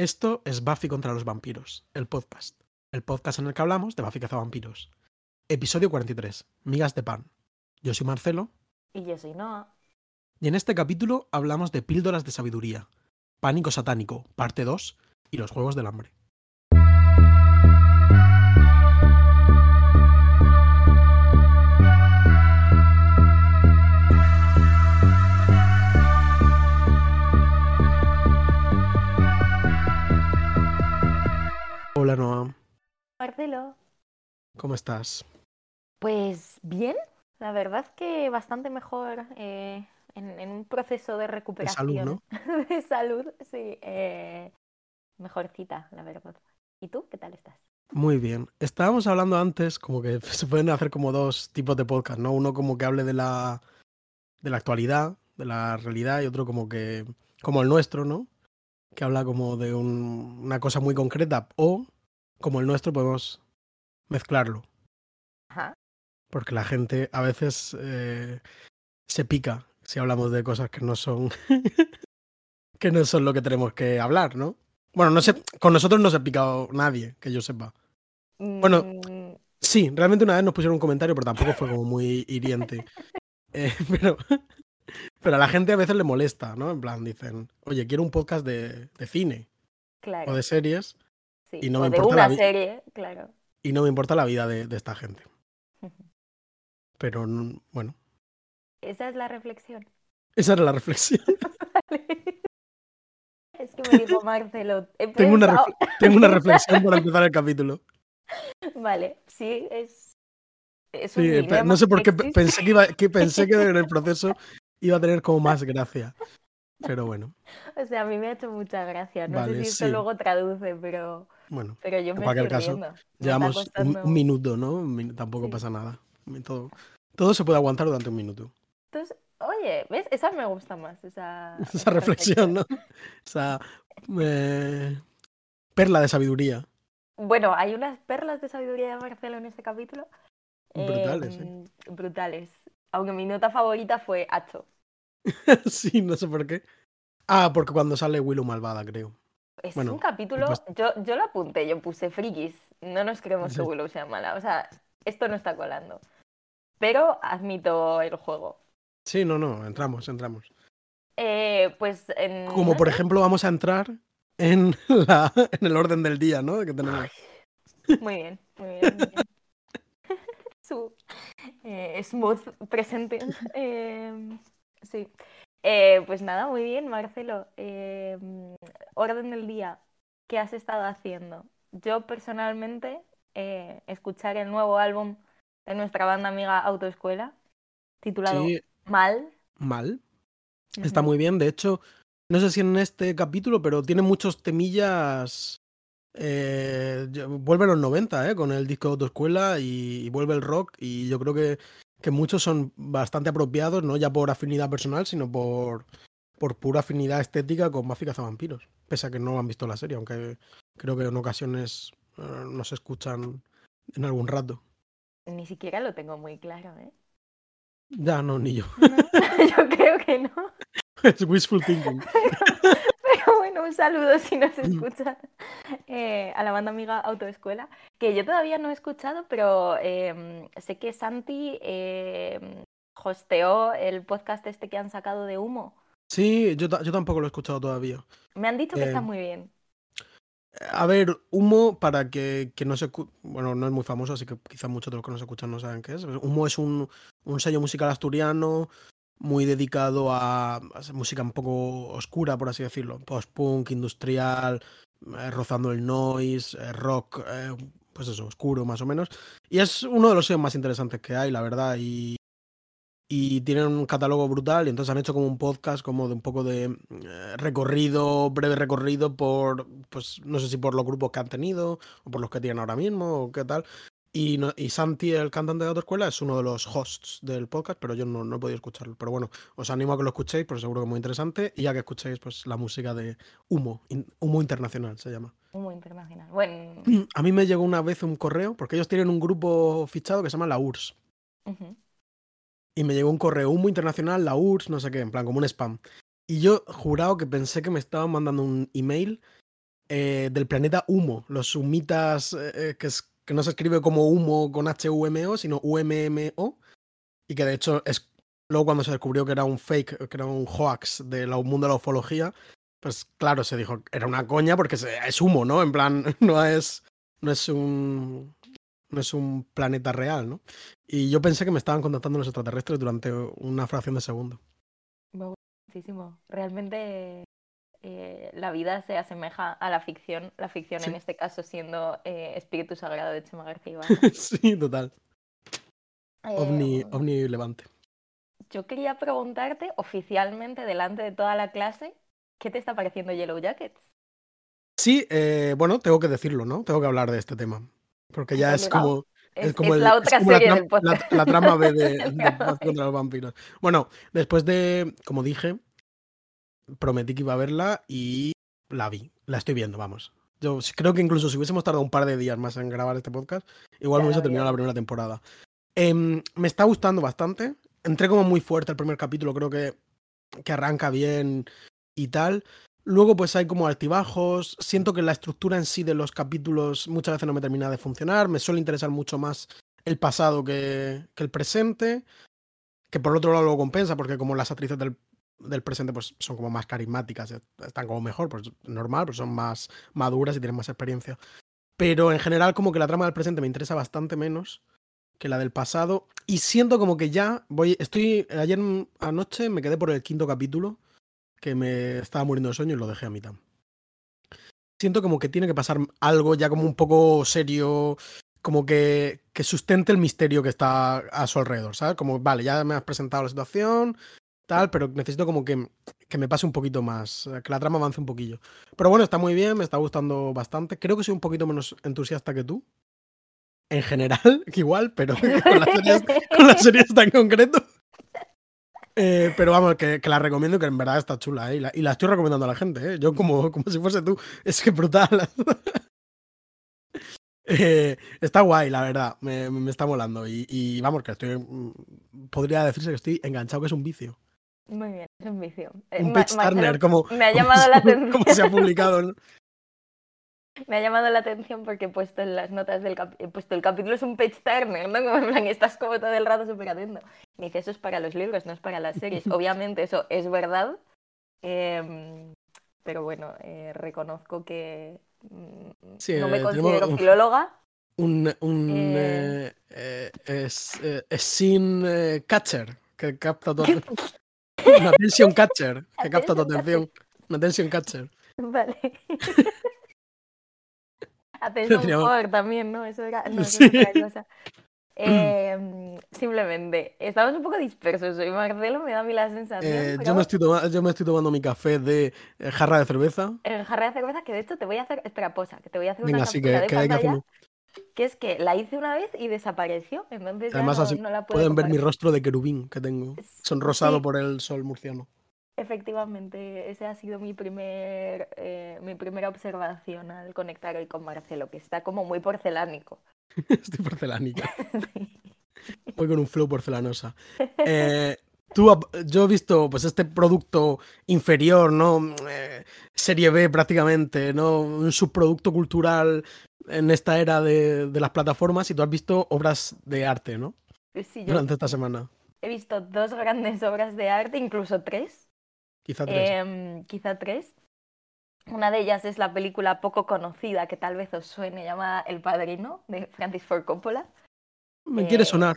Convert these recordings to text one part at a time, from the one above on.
Esto es Buffy contra los vampiros, el podcast. El podcast en el que hablamos de Buffy vampiros. Episodio 43, Migas de Pan. Yo soy Marcelo. Y yo soy Noah. Y en este capítulo hablamos de píldoras de sabiduría, Pánico Satánico, parte 2 y los Juegos del Hambre. Hola Noah. Marcelo. ¿Cómo estás? Pues bien, la verdad que bastante mejor eh, en, un proceso de recuperación. De salud, ¿no? de salud, sí. Eh, mejorcita, la verdad. ¿Y tú qué tal estás? Muy bien. Estábamos hablando antes como que se pueden hacer como dos tipos de podcast, ¿no? Uno como que hable de la, de la actualidad, de la realidad, y otro como que, como el nuestro, ¿no? Que habla como de una cosa muy concreta, o como el nuestro podemos mezclarlo. Ajá. Porque la gente a veces eh, se pica si hablamos de cosas que no son que no son lo que tenemos que hablar, ¿no? Bueno, no sé, con nosotros no se ha picado nadie, que yo sepa. Bueno, mm. sí, realmente una vez nos pusieron un comentario, pero tampoco fue como muy hiriente. Eh, pero pero a la gente a veces le molesta, ¿no? En plan, dicen, oye, quiero un podcast de, de cine claro. o de series. Sí. Y no o me importa una serie, claro. Y no me importa la vida de, de esta gente. Pero bueno. Esa es la reflexión. Esa era la reflexión. es que me dijo Marcelo. Tengo una, tengo una reflexión para empezar el capítulo. Vale, sí, es. es un sí, no sé por qué pensé que, iba, que pensé que en el proceso iba a tener como más gracia. Pero bueno. O sea, a mí me ha hecho mucha gracia. No sé si esto luego traduce, pero. Bueno, pero yo me cualquier caso, llevamos un, minuto, ¿no? Tampoco pasa nada. Todo, todo se puede aguantar durante un minuto. Entonces, oye, ¿ves? Esa me gusta más. Esa, esa reflexión, ¿no? Esa eh, perla de sabiduría. Bueno, hay unas perlas de sabiduría de Marcelo en este capítulo. Brutales, eh, Brutales. Aunque mi nota favorita fue Hacho. sí, no sé por qué. Ah, porque cuando sale Willow malvada, creo. Es un capítulo. Yo, yo lo apunté, yo puse frikis. No nos creemos que Willow sea mala. O sea, esto no está colando. Pero admito el juego. Sí, no, no, entramos, entramos. Eh, pues en... Como por ejemplo vamos a entrar en, la, en el orden del día, ¿no? Que tenemos. Muy bien, muy bien. Muy bien. Su eh, smooth presente. Em, sí. Eh, pues nada, muy bien, Marcelo. Em, orden del día. ¿Qué has estado haciendo? Yo personalmente eh, escuchar el nuevo álbum de nuestra banda amiga Autoescuela, titulado Mal. Mal. Está muy bien. De hecho, no sé si en este capítulo, pero tiene muchos temillas eh, vuelve a los 90, eh, con el disco de autoescuela y, y, vuelve el rock y yo creo que, que, muchos son bastante apropiados, no ya por afinidad personal, sino por, por pura afinidad estética con Buffy vampiros pese a que no han visto la serie, aunque creo que en ocasiones uh, no se escuchan en algún rato. Ni siquiera lo tengo muy claro, ¿eh? Ya, no, ni yo. yo creo que no. es wishful thinking. un saludo si nos escuchan eh, a la banda amiga Autoescuela, que yo todavía no he escuchado, pero em, sé que Santi eh, hosteó el podcast este que han sacado de humo. Sí, yo, yo tampoco lo he escuchado todavía. Me han dicho que está em, muy bien. A ver, Humo, para que, que no se... Bueno, no es muy famoso, así que quizás muchos de los que nos escuchan no saben qué es. Humo es un, un sello musical asturiano muy dedicado a, música un poco oscura, por así decirlo, post-punk, industrial, eh, rozando el noise, eh, rock, eh, pues eso, oscuro más o menos. Y es uno de los sellos más interesantes que hay, la verdad, y, y tienen un catálogo brutal y entonces han hecho como un podcast como de un poco de recorrido, breve recorrido por, pues no sé si por los grupos que han tenido o por los que tienen ahora mismo o qué tal. Y, y, Santi, el cantante de otra escuela, es uno de los hosts del podcast, pero yo no, no, he podido escucharlo. Pero bueno, os animo a que lo escuchéis, porque seguro que es muy interesante. Y ya que escuchéis pues, la música de Humo, Humo Internacional se llama. Humo Internacional. Bueno. A mí me llegó una vez un correo, porque ellos tienen un grupo fichado que se llama La URSS. Y me llegó un correo, Humo Internacional, La URSS, no sé qué, en plan, como un spam. Y yo jurado que pensé que me estaban mandando un email eh, del planeta Humo, los humitas, eh, que, es, que no se escribe como humo con H-U-M-O, sino U-M-M-O, y que de hecho es luego cuando se descubrió que era un fake, que era un hoax del mundo de la ufología, pues claro, se dijo, era una coña porque es humo, ¿no? En plan, no es, no es un no es un planeta real, ¿no? Y yo pensé que me estaban contactando los extraterrestres durante una fracción de segundo. Muchísimo. Realmente eh, la vida se asemeja a la ficción, la ficción en este caso siendo eh, Espíritu Sagrado de Chema García sí, total. ovni, eh, ovni levante. Yo quería preguntarte oficialmente, delante de toda la clase, ¿qué te está pareciendo Yellow Jackets? Sí, bueno, tengo que decirlo, ¿no? Tengo que hablar de este tema. Porque ya es como. Es, como la otra serie del podcast. La, trama B de, de contra los vampiros. Bueno, después de. Como dije, prometí que iba a verla y la vi. La estoy viendo, vamos. Yo creo que incluso si hubiésemos tardado un par de días más en grabar este podcast, igual me hubiese terminado la primera temporada. Em, me está gustando bastante. Entré como muy fuerte el primer capítulo, creo que, que arranca bien y tal. Luego pues hay como altibajos, siento que la estructura en sí de los capítulos muchas veces no me termina de funcionar, me suele interesar mucho más el pasado que, que el presente, que por otro lado lo compensa porque como las actrices del, del, presente pues son como más carismáticas, están como mejor, pues normal, pues son más maduras y tienen más experiencia. Pero en general como que la trama del presente me interesa bastante menos que la del pasado y siento como que ya voy, estoy, ayer anoche me quedé por el quinto capítulo que me estaba muriendo de sueño y lo dejé a mitad. Siento como que tiene que pasar algo ya como un poco serio, como que, que sustente el misterio que está a su alrededor, ¿sabes? Como, vale, ya me has presentado la situación, pero necesito como que, que me pase un poquito más, que la trama avance un poquillo. Pero bueno, está muy bien, me está gustando bastante. Creo que soy un poquito menos entusiasta que tú. En general, igual, pero con las series, con en concreto. Eh, pero vamos, que, la recomiendo, que en verdad está chula, ¿eh? y, la, estoy recomendando a la gente, ¿eh? Yo como, como si fuese tú, es que brutal. Eh, está guay, la verdad, me, me está molando. Y, vamos, que estoy. Mm, podría decirse que estoy enganchado, que es un vicio. Muy bien, es un vicio. Un pitch turner, como. Me ha llamado la atención. Como se ha publicado. Me ha llamado la atención porque he puesto en las notas del he puesto el capítulo es un page turner, ¿no? Como en plan, estás como todo el rato súper atento. Me dice, eso es para los libros, no es para las series. Obviamente eso es verdad, em, pero bueno, eh, reconozco que mm, no me eh, considero filóloga. Un, un eh, es, sin catcher que capta todo. Una tension catcher que capta tu atención. Tension catcher. Vale. Atención también, ¿no? Eso era, no, sí. otra cosa. Eh, simplemente, estamos un poco dispersos hoy. Marcelo me da a mí la sensación. Eh, yo, me estoy yo me estoy tomando mi café de eh, jarra de cerveza. Eh, jarra de cerveza, que de hecho te voy a hacer. Espera, posa, que te voy a hacer Venga, una sí, que, que es que la hice una vez y desapareció. Entonces Además, no, así no la pueden ver mi rostro de querubín que tengo, son rosado por el sol murciano. Efectivamente, ese ha sido mi, primer, eh, mi primera observación al conectar hoy con Marcelo, que está como muy porcelánico. Estoy porcelánica. Voy con un flow porcelanosa. Eh, tú, yo he visto pues este producto inferior, ¿no? Eh, serie B prácticamente, ¿no? Un subproducto cultural en esta era de, de, las plataformas y tú has visto obras de arte, ¿no? Sí, yo Durante esta semana. He visto dos grandes obras de arte, incluso tres. Quizá tres. Em, quizá tres. Una de ellas es la película poco conocida que tal vez os suene, llamada El Padrino, de Francis Ford Coppola. Me quiere eh, sonar.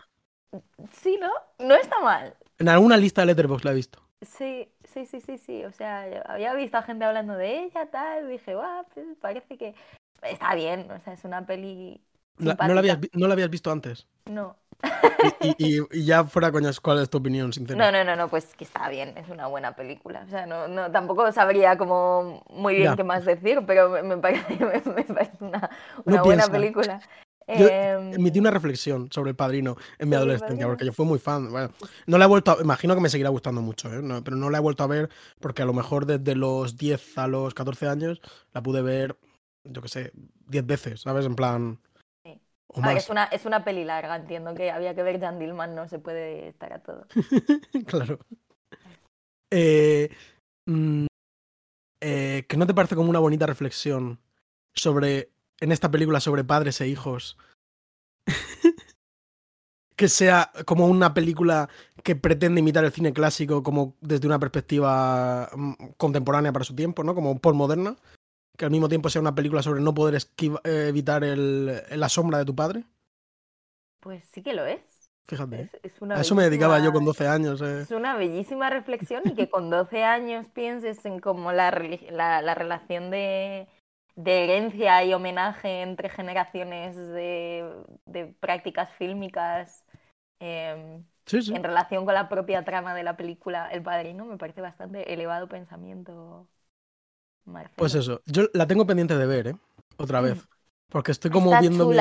Sí, ¿no? No está mal. En alguna lista de Letterboxd la he visto. Sí, sí, sí, sí, sí. O sea, había visto a gente hablando de ella, tal, y dije, guau, pues parece que está bien. O sea, es una peli. ¿no, la habías, ¿No la habías visto antes? No. Y, ya fuera coñas, ¿cuál es tu opinión, sincera? No, no, no, no, pues que está bien, es una buena película. O sea, no, no tampoco sabría como muy bien qué más decir, pero me, parece, me, parece, una, una buena película. Yo em, emití una reflexión sobre El Padrino en mi adolescencia, porque yo fui muy fan. Bueno, no la he vuelto a, imagino que me seguirá gustando mucho, ¿eh? pero no la he vuelto a ver porque a lo mejor desde los 10 a los 14 años la pude ver, yo qué sé, 10 veces, ¿sabes? En plan, es, una, es una peli larga, entiendo que había que ver Jan Dillman, no se puede estar a todo. claro. Eh, mm, eh, ¿que no te parece como una bonita reflexión sobre, en esta película, sobre padres e hijos? que sea como una película que pretende imitar el cine clásico como desde una perspectiva mm, contemporánea para su tiempo, ¿no? Como postmoderna. Que al mismo tiempo sea una película sobre no poder eh, evitar el, la sombra de tu padre. Pues sí que lo es. Fíjate. a eso me dedicaba yo con 12 años. Eh. Es una bellísima reflexión y que con 12 años pienses en cómo la, la, relación de, de, herencia y homenaje entre generaciones de, de prácticas fílmicas em, en relación con la propia trama de la película El Padrino me parece bastante elevado pensamiento. Pues eso, yo la tengo pendiente de ver, ¿eh? Otra mm. vez. Porque estoy como viendo.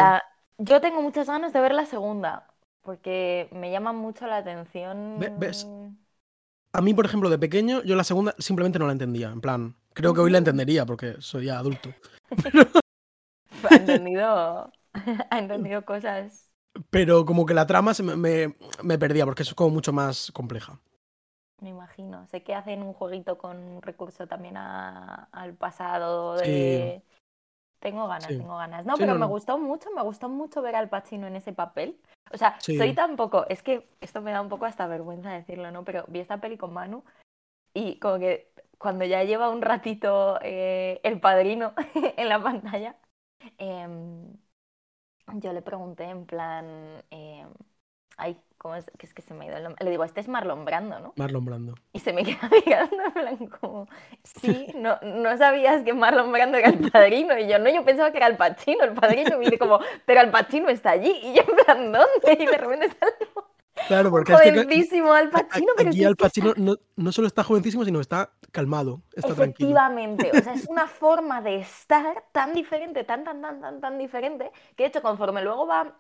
Yo tengo muchas ganas de ver la segunda porque me llama mucho la atención. ¿Ves? A mí, por ejemplo, de pequeño, yo la segunda simplemente no la entendía. En plan, creo que hoy la entendería porque soy ya adulto. ha entendido, ha entendido cosas. Pero como que la trama se me, me, perdía porque es como mucho más compleja. Me imagino. Sé que hacen un jueguito con recurso también al pasado de. Tengo ganas, tengo ganas. No, pero me gustó mucho, me gustó mucho ver al Pacino en ese papel. O sea, soy tampoco, es que esto me da un poco hasta vergüenza decirlo, ¿no? Pero vi esta peli con Manu y como que cuando ya lleva un ratito eh, el padrino en la pantalla, em, yo le pregunté en plan, em, ay, ¿cómo es? Que es que se me ha ido el nombre. Le digo, este es Marlon Brando, ¿no? Marlon Brando. Y se me queda mirando en plan como, sí, no, no sabías que Marlon Brando era el padrino. Y yo, no, yo pensaba que era el Pachino, el padrino. Y dice como, pero el Pachino está allí. Y yo en plan, ¿dónde? Y de repente está Claro, porque jovencísimo Al Pacino. Pero aquí Al Pacino no, no, solo está jovencísimo, sino está calmado, está Efectivamente, o sea, es una forma de estar tan diferente, tan, tan, tan, tan, tan diferente, que de hecho conforme luego va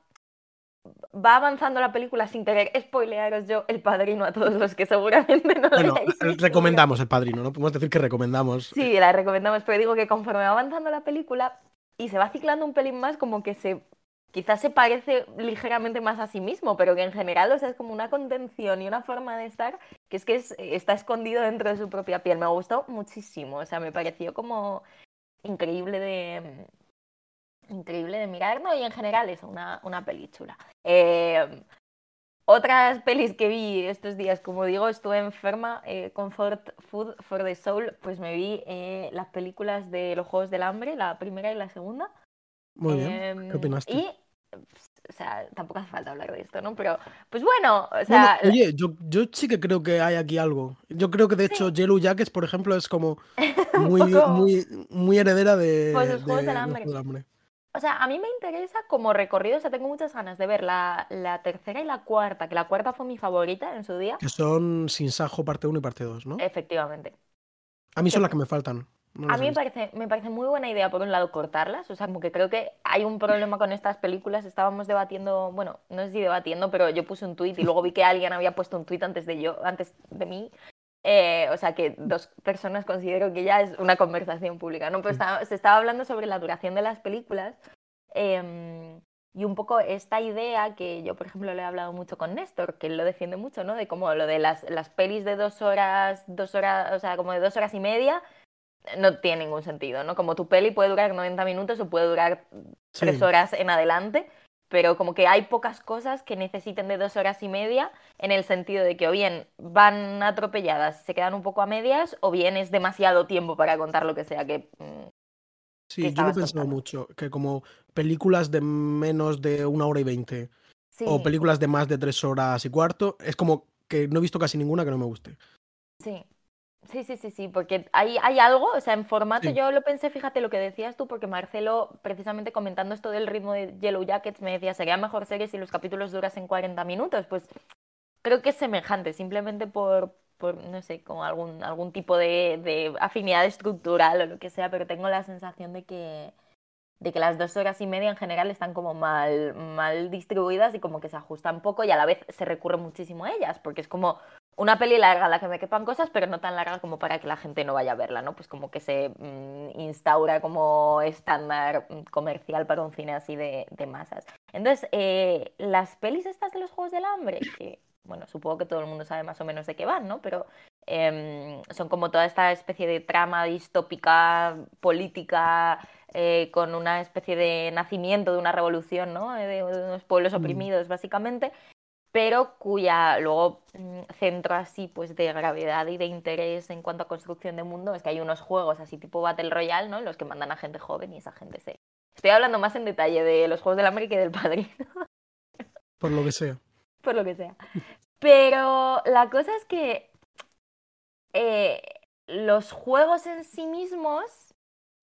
va avanzando la película sin querer spoilearos yo El Padrino a todos los que seguramente no lo bueno, recomendamos El Padrino, ¿no? Podemos decir que recomendamos. Sí, la recomendamos, pero digo que conforme va avanzando la película y se va ciclando un pelín más, como que se quizás se parece ligeramente más a sí mismo, pero que en general, o sea, es como una contención y una forma de estar que es que está escondido dentro de su propia piel. Me gustó muchísimo, o sea, me pareció como increíble de, increíble de mirar, ¿no? Y en general es una, una peli chula. Eh, otras pelis que vi estos días, como digo, estuve enferma, eh, Comfort Food for the Soul, pues me vi eh, las películas de los Juegos del Hambre, la primera y la segunda. Muy bien. ¿Qué opinaste? Y, o sea, tampoco hace falta hablar de esto, ¿no? Pero, pues bueno, o sea... oye, yo, yo sí que creo que hay aquí algo. Yo creo que, de hecho, Yellow Jackets, por ejemplo, es como muy, muy, muy heredera de, pues los Juegos del Hambre. O sea, a mí me interesa como recorrido, o sea, tengo muchas ganas de ver la, tercera y la cuarta, que la cuarta fue mi favorita en su día. Que son Sin Sajo parte 1 y parte 2, ¿no? Efectivamente. A mí son las que me faltan. a mí me parece, me parece muy buena idea, por un lado, cortarlas. O sea, como que creo que hay un problema con estas películas. Estábamos debatiendo, bueno, no sé si debatiendo, pero yo puse un tuit y luego vi que alguien había puesto un tuit antes de yo, antes de mí, eh, o sea, que dos personas considero que ya es una conversación pública, ¿no? Pero se estaba hablando sobre la duración de las películas em, y un poco esta idea que yo, por ejemplo, le he hablado mucho con Néstor, que él lo defiende mucho, ¿no? De como lo de las, las pelis de dos horas, dos horas, o sea, como de dos horas y media, no tiene ningún sentido, ¿no? Como tu peli puede durar 90 minutos o puede durar tres horas en adelante pero como que hay pocas cosas que necesiten de dos horas y media en el sentido de que o bien van atropelladas, se quedan un poco a medias, o bien es demasiado tiempo para contar lo que sea que... Mm, sí, yo lo he pensado mucho, que como películas de menos de una hora y veinte o películas de más de tres horas y cuarto, es como que no he visto casi ninguna que no me guste. Sí, Sí, sí, sí, sí, porque hay, hay algo, o sea, en formato yo lo pensé, fíjate lo que decías tú, porque Marcelo, precisamente comentando esto del ritmo de Yellow Jackets, me decía, sería mejor serie si los capítulos durasen 40 minutos, pues creo que es semejante, simplemente por, por no sé, como algún, algún tipo de, de afinidad estructural o lo que sea, pero tengo la sensación de que, de que las dos horas y media en general están como mal, mal distribuidas y como que se ajustan poco y a la vez se recurre muchísimo a ellas, porque es como una peli larga a la que me quepan cosas, pero no tan larga como para que la gente no vaya a verla, ¿no? Pues como que se mm, instaura como estándar mm, comercial para un cine así de, masas. Entonces, eh, las pelis estas de los Juegos del Hambre, que, bueno, supongo que todo el mundo sabe más o menos de qué van, ¿no? Pero em, son como toda esta especie de trama distópica, política, eh, con una especie de nacimiento de una revolución, ¿no? De, de unos pueblos Mm. oprimidos, básicamente, pero cuya luego mm, centro así pues de gravedad y de interés en cuanto a construcción de mundo es que hay unos juegos así tipo Battle Royale, ¿no? Los que mandan a gente joven y esa gente se... Estoy hablando más en detalle de los Juegos del Hambre que del Padrino, Por lo que sea. por lo que sea. Pero la cosa es que eh, los juegos en sí mismos,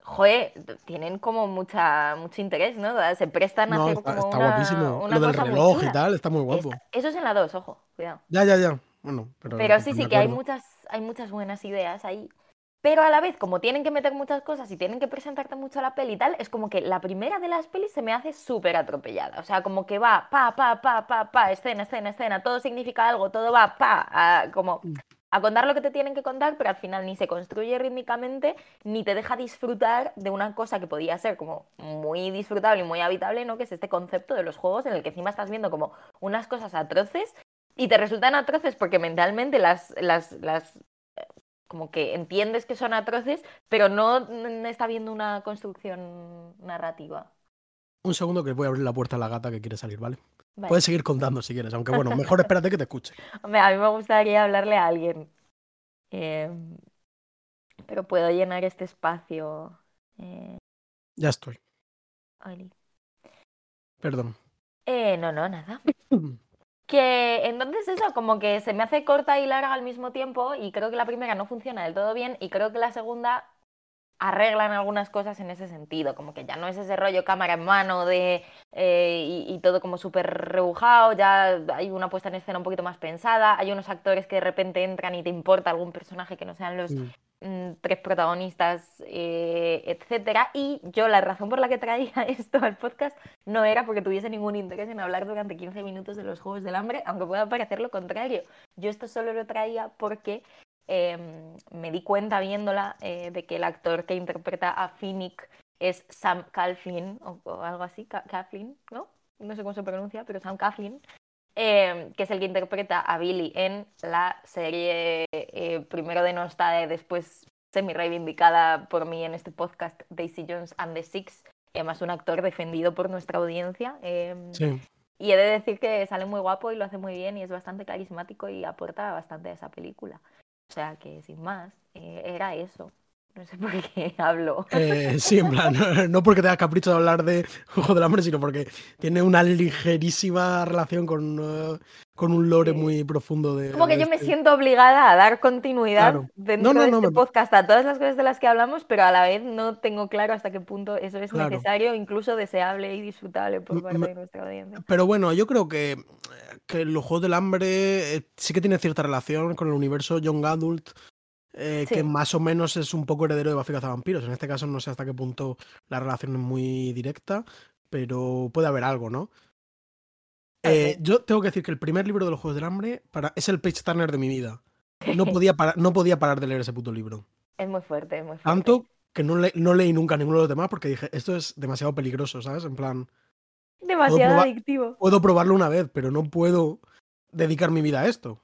joder, tienen como mucha, mucho interés, ¿no? Se prestan a No, hacer está, como está una, guapísimo. una Lo del cosa muy reloj y tal, está muy guapo. Está- Eso es en la 2, ojo, cuidado. Ya, ya, ya. Bueno, pero. Pero sí, sí, que hay muchas, hay muchas buenas ideas ahí. Pero a la vez, como tienen que meter muchas cosas y tienen que presentarte mucho la peli y tal, es como que la primera de las pelis se me hace súper atropellada. O sea, como que va pa, pa, pa, pa, pa, escena, escena, escena, todo significa algo, todo va pa, a, como Mm. A contar lo que te tienen que contar, pero al final ni se construye rítmicamente, ni te deja disfrutar de una cosa que podía ser como muy disfrutable y muy habitable, ¿no? Que es este concepto de los juegos en el que encima estás viendo como unas cosas atroces y te resultan atroces porque mentalmente las, las, las como que entiendes que son atroces, pero no n- está viendo una construcción narrativa. Un segundo que voy a abrir la puerta a la gata que quiere salir, ¿vale? Vale. Puedes seguir contando si quieres, aunque bueno, mejor espérate que te escuche. Hombre, a mí me gustaría hablarle a alguien. Em, pero puedo llenar este espacio. eh, Ya estoy. Oli. Perdón. Eh, no, no, nada. Que entonces eso, como que se me hace corta y larga al mismo tiempo y creo que la primera no funciona del todo bien y creo que la segunda arreglan algunas cosas en ese sentido, como que ya no es ese rollo cámara en mano de eh, y, y todo como súper rebujado, ya hay una puesta en escena un poquito más pensada, hay unos actores que de repente entran y te importa algún personaje que no sean los Mm. mm, tres protagonistas, eh, etcétera. Y yo la razón por la que traía esto al podcast no era porque tuviese ningún interés en hablar durante 15 minutos de los Juegos del Hambre, aunque pueda parecer lo contrario. Yo esto solo lo traía porque em, me di cuenta viéndola eh, de que el actor que interpreta a Finnick es Sam Calfin o, o algo así, Ca- Claflin, ¿no? No sé cómo se pronuncia, pero Sam Claflin eh, que es el que interpreta a Billy en la serie eh, primero denostada y después semi-reivindicada por mí en este podcast, Daisy Jones and the Six, además un actor defendido por nuestra audiencia. eh, Sí. Y he de decir que sale muy guapo y lo hace muy bien y es bastante carismático y aporta bastante a esa película. O sea que sin más, eh, era eso. No sé por qué hablo. Eh, sí, en plan, no porque tengas capricho de hablar de Juego del Hambre, sino porque tiene una ligerísima relación con, eh, con un lore muy profundo de. Como que de yo me este- siento obligada a dar continuidad Claro. dentro No, no, de este podcast a todas las cosas de las que hablamos, pero a la vez no tengo claro hasta qué punto eso es Claro. necesario, incluso deseable y disfrutable por parte me- de nuestra audiencia. Pero bueno, yo creo que, que los Juegos del Hambre eh, sí que tiene cierta relación con el universo Young Adult, eh, Sí. que más o menos es un poco heredero de Buffy Vampiros. En este caso no sé hasta qué punto la relación es muy directa, pero puede haber algo, ¿no? Eh, yo tengo que decir que el primer libro de los Juegos del Hambre para, es el page turner de mi vida. No podía, parar, no podía parar de leer ese puto libro. Es muy fuerte, es muy fuerte. Tanto que no, le- no leí nunca ninguno de los demás porque dije, esto es demasiado peligroso, ¿sabes? En plan, Demasiado probar- adictivo. puedo probarlo una vez, pero no puedo dedicar mi vida a esto.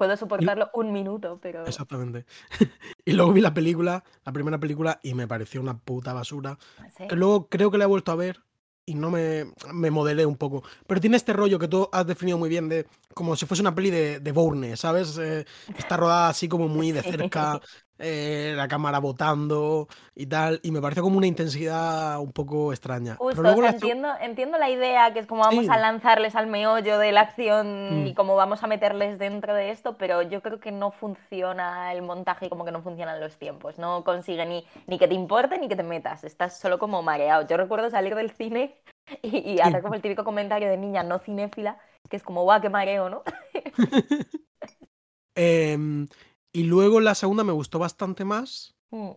Puedo soportarlo un minuto, pero Exactamente. y luego vi la película, la primera película, y me pareció una puta basura. Que luego creo que la he vuelto a ver y no me, me modelé un poco. Pero tiene este rollo que tú has definido muy bien de como si fuese una peli de, de Bourne, ¿sabes? Eh, está rodada así como muy de cerca, eh, la cámara botando y tal. Y me parece como una intensidad un poco extraña. Justo, Pero luego o sea, la seg- entiendo, entiendo la idea, que es como vamos Sí. a lanzarles al meollo de la acción Mm. y como vamos a meterles dentro de esto, pero yo creo que no funciona el montaje y como que no funcionan los tiempos. No consigue ni, ni que te importe ni que te metas. Estás solo como mareado. Yo recuerdo salir del cine y, y hacer como el típico comentario de niña no cinéfila, que es como, guau, qué mareo, ¿no? Em, y luego la segunda me gustó bastante más Mm.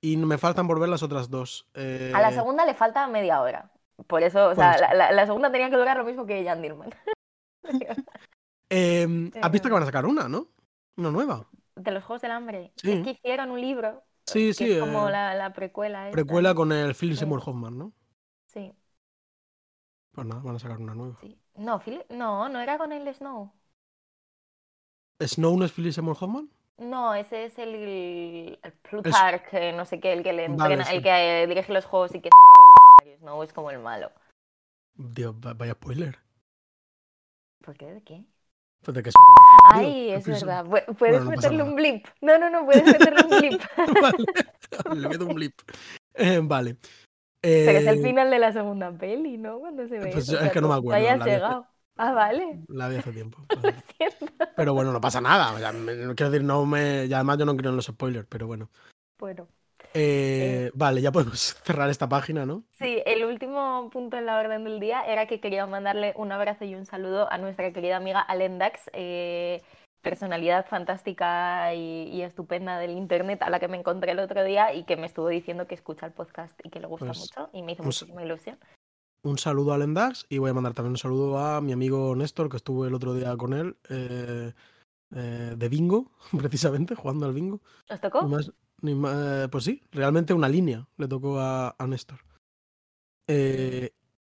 y me faltan por ver las otras dos. A la Eh, segunda le falta media hora. Por eso, o sea, la, la- la segunda tenía que durar lo mismo que Jan Dillman. em, has visto Eh. que van a sacar una, ¿no? Una nueva. De los Juegos del Hambre. Sí. Es que hicieron un libro. Sí, que sí, es como eh, la, la precuela. esta, Precuela con el Philip. Seymour Hoffman, ¿no? Sí, Pues nada, van a sacar una nueva. sí. No, Philip- no, no era con el Snow. ¿Snow no es Philip Seymour Hoffman? No, ese es el, el Plutarch, eh, no sé qué, el que le Vale, entrena, sí. el que eh, dirige los juegos y que son revolucionarios, ¿no? Es como el malo. Dios, va- vaya spoiler. ¿Por qué? ¿De qué? Pues de que es un revolucionario. Ay, es verdad. Pu- Puedes Bueno, no pasa meterle un blip. No, no, no, puedes meterle un blip. Vale. Le meto un blip. Eh, vale. Pero es el Eh, final de la segunda peli, ¿no? Cuando se ve. Pues es o sea, que no me acuerdo, llegado. Ah, vale. La vi hace tiempo. Lo Pero bueno, no pasa nada. o sea, me- quiero decir, no me. Y además yo no creo en los spoilers, pero bueno. Bueno. Eh, Vale, ya podemos cerrar esta página, ¿no? Sí, el último punto en la orden del día era que quería mandarle un abrazo y un saludo a nuestra querida amiga Alen Dax, eh, personalidad fantástica y, y estupenda del internet a la que me encontré el otro día y que me estuvo diciendo que escucha el podcast y que le gusta Pues, mucho y me hizo sa- muchísima ilusión. Un saludo a Lendax y voy a mandar también un saludo a mi amigo Néstor, que estuve el otro día con él, eh, eh, de bingo, precisamente, jugando al bingo. ¿Os tocó? Ni más- ni ma- eh, pues sí, realmente una línea le tocó a, a Néstor. Eh,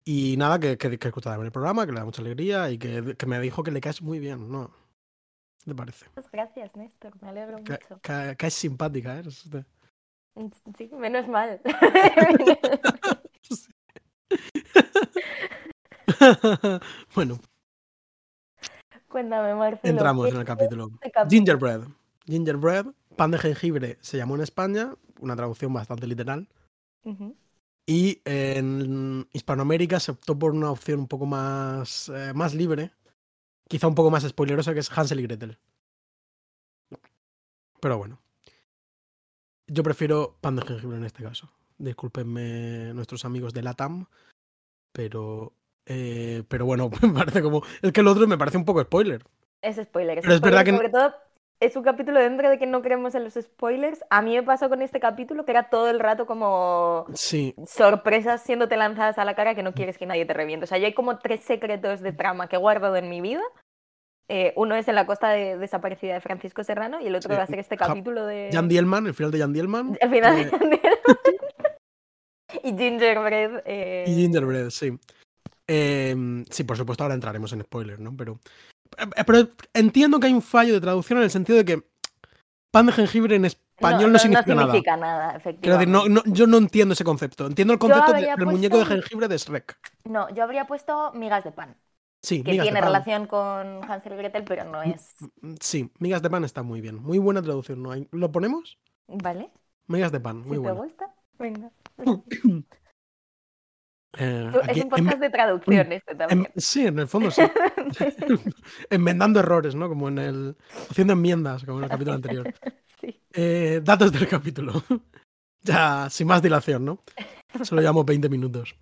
y nada, que, que, que escucha también el programa, que le da mucha alegría y que, que me dijo que le caes muy bien, ¿no? ¿Qué te parece? Muchas gracias, Néstor, me alegro Ca- mucho. ca- caes simpática, ¿eh? De- Sí, menos mal. bueno, Cuéntame, Marcelo. entramos ¿qué en el capítulo. este capítulo? Gingerbread. Gingerbread, pan de jengibre se llamó en España, una traducción bastante literal. Y en Hispanoamérica se optó por una opción un poco más, eh, más libre, quizá un poco más spoilerosa, que es Hansel y Gretel. Pero bueno. Yo prefiero pan de jengibre en este caso. Discúlpenme nuestros amigos de Latam, pero... eh, pero bueno, me parece como... Es que el otro me parece un poco spoiler. Es spoiler. Es Pero es verdad spoiler, que- Sobre todo, es un capítulo dentro de que no creemos en los spoilers. A mí me pasó con este capítulo que era todo el rato como Sí, sorpresas siéndote lanzadas a la cara que no quieres que nadie te reviente. O sea, yo hay como tres secretos de trama que he guardado en mi vida. Eh, uno es en la costa de- desaparecida de Francisco Serrano y el otro Sí, va a ser este capítulo de... Jan Dielman, el final de Jan Dielman. Al final de eh, Jan Dielman. y Gingerbread. eh, Y Gingerbread, sí. Eh, sí, por supuesto, ahora entraremos en spoilers, ¿no? Pero, eh, pero entiendo que hay un fallo de traducción en el sentido de que pan de jengibre en español no, significa, nada. significa nada, efectivamente. decir, no, no- yo no entiendo ese concepto. Entiendo el concepto de- del muñeco de jengibre de Shrek. No, yo habría puesto migas de pan, Sí, que migas tiene de pan. relación con Hansel y Gretel, pero no es... Mm, Sí, migas de pan está muy bien. Muy buena traducción. ¿no? hay- ¿Lo ponemos? ¿Vale? Migas de pan, muy si te gusta, venga. Eh, aquí, es un podcast de traducción este también. sí, en el fondo sí. Enmendando errores, ¿no? Como en el. Haciendo enmiendas, como en el capítulo anterior. Sí. Eh, datos del capítulo. ya, sin más dilación, ¿no? Solo llevamos 20 minutos.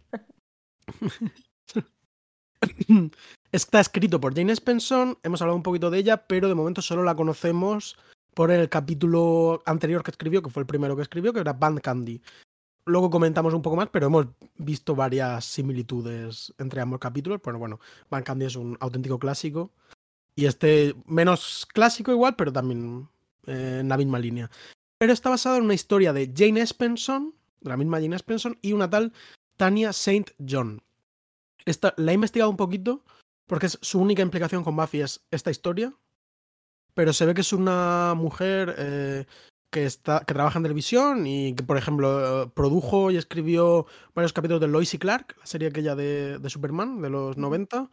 Está escrito por Jane Spenson, hemos hablado un poquito de ella, pero de momento solo la conocemos por el capítulo anterior que escribió, que fue el primero que escribió, que era Band Candy. Luego comentamos un poco más, pero hemos visto varias similitudes entre ambos capítulos. Pero bueno, Band Candy es un auténtico clásico. Y este menos clásico igual, pero también eh, en la misma línea. Pero está basado en una historia de Jane Espenson, de la misma Jane Espenson, y una tal Tania St. John. Esta, la he investigado un poquito, porque es su única implicación con Buffy es esta historia. Pero se ve que es una mujer eh, que, está, que trabaja en televisión y que, por ejemplo, produjo y escribió varios capítulos de Lois y Clark, la serie aquella de, de Superman de los 90.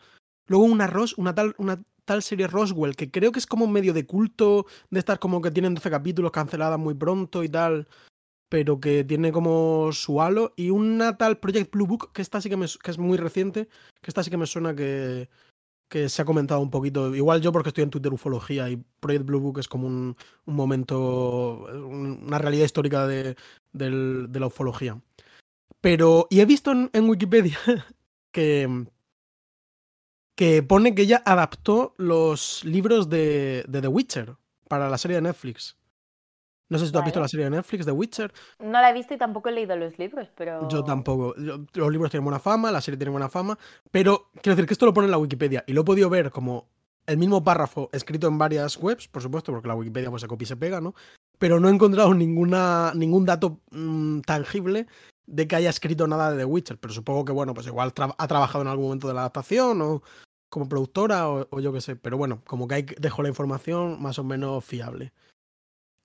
Luego una, Ros, una, tal, una tal serie Roswell, que creo que es como medio de culto, de estas como que tienen 12 capítulos canceladas muy pronto y tal, pero que tiene como su halo. Y una tal Project Blue Book, que esta sí que, me, que es muy reciente, que esta sí que me suena que, que se ha comentado un poquito. Igual yo porque estoy en Twitter ufología y Project Blue Book es como un, un momento, un- una realidad histórica de, del- de la ufología. Pero, y he visto en, en Wikipedia que, que pone que ella adaptó los libros de, de The Witcher para la serie de Netflix. No sé si tú has visto la serie de Netflix, The Witcher. No la he visto y tampoco he leído los libros, pero... Yo tampoco. Los libros tienen buena fama, la serie tiene buena fama, pero quiero decir que esto lo pone en la Wikipedia y lo he podido ver como el mismo párrafo escrito en varias webs, por supuesto, porque la Wikipedia pues se copia y se pega, ¿no? Pero no he encontrado ninguna, ningún dato mm, tangible de que haya escrito nada de The Witcher, pero supongo que, bueno, pues igual tra- ha trabajado en algún momento de la adaptación o como productora o, o yo qué sé, pero bueno, como que ahí dejo la información más o menos fiable.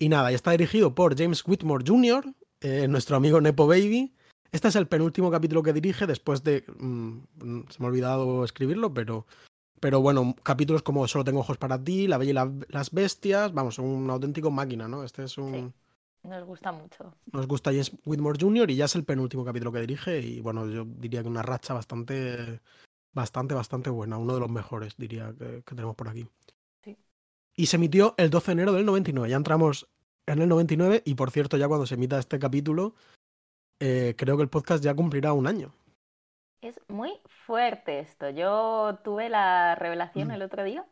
Y nada, y está dirigido por James Whitmore Jr., eh, nuestro amigo Nepo Baby. Este es el penúltimo capítulo que dirige después de... mm, se me ha olvidado escribirlo, pero... Pero bueno, capítulos como Solo tengo ojos para ti, La Bella y la- las Bestias, vamos, un auténtico máquina, ¿no? Este es un... Sí. Nos gusta mucho. Nos gusta James Whitmore Jr. y ya es el penúltimo capítulo que dirige y bueno, yo diría que una racha bastante, bastante, bastante buena, uno de los mejores diría que, que tenemos por aquí. Y se emitió el 12 de enero del 99, ya entramos en el 99 y por cierto ya cuando se emita este capítulo eh, creo que el podcast ya cumplirá un año. Es muy fuerte esto. Yo tuve la revelación Mm. el otro día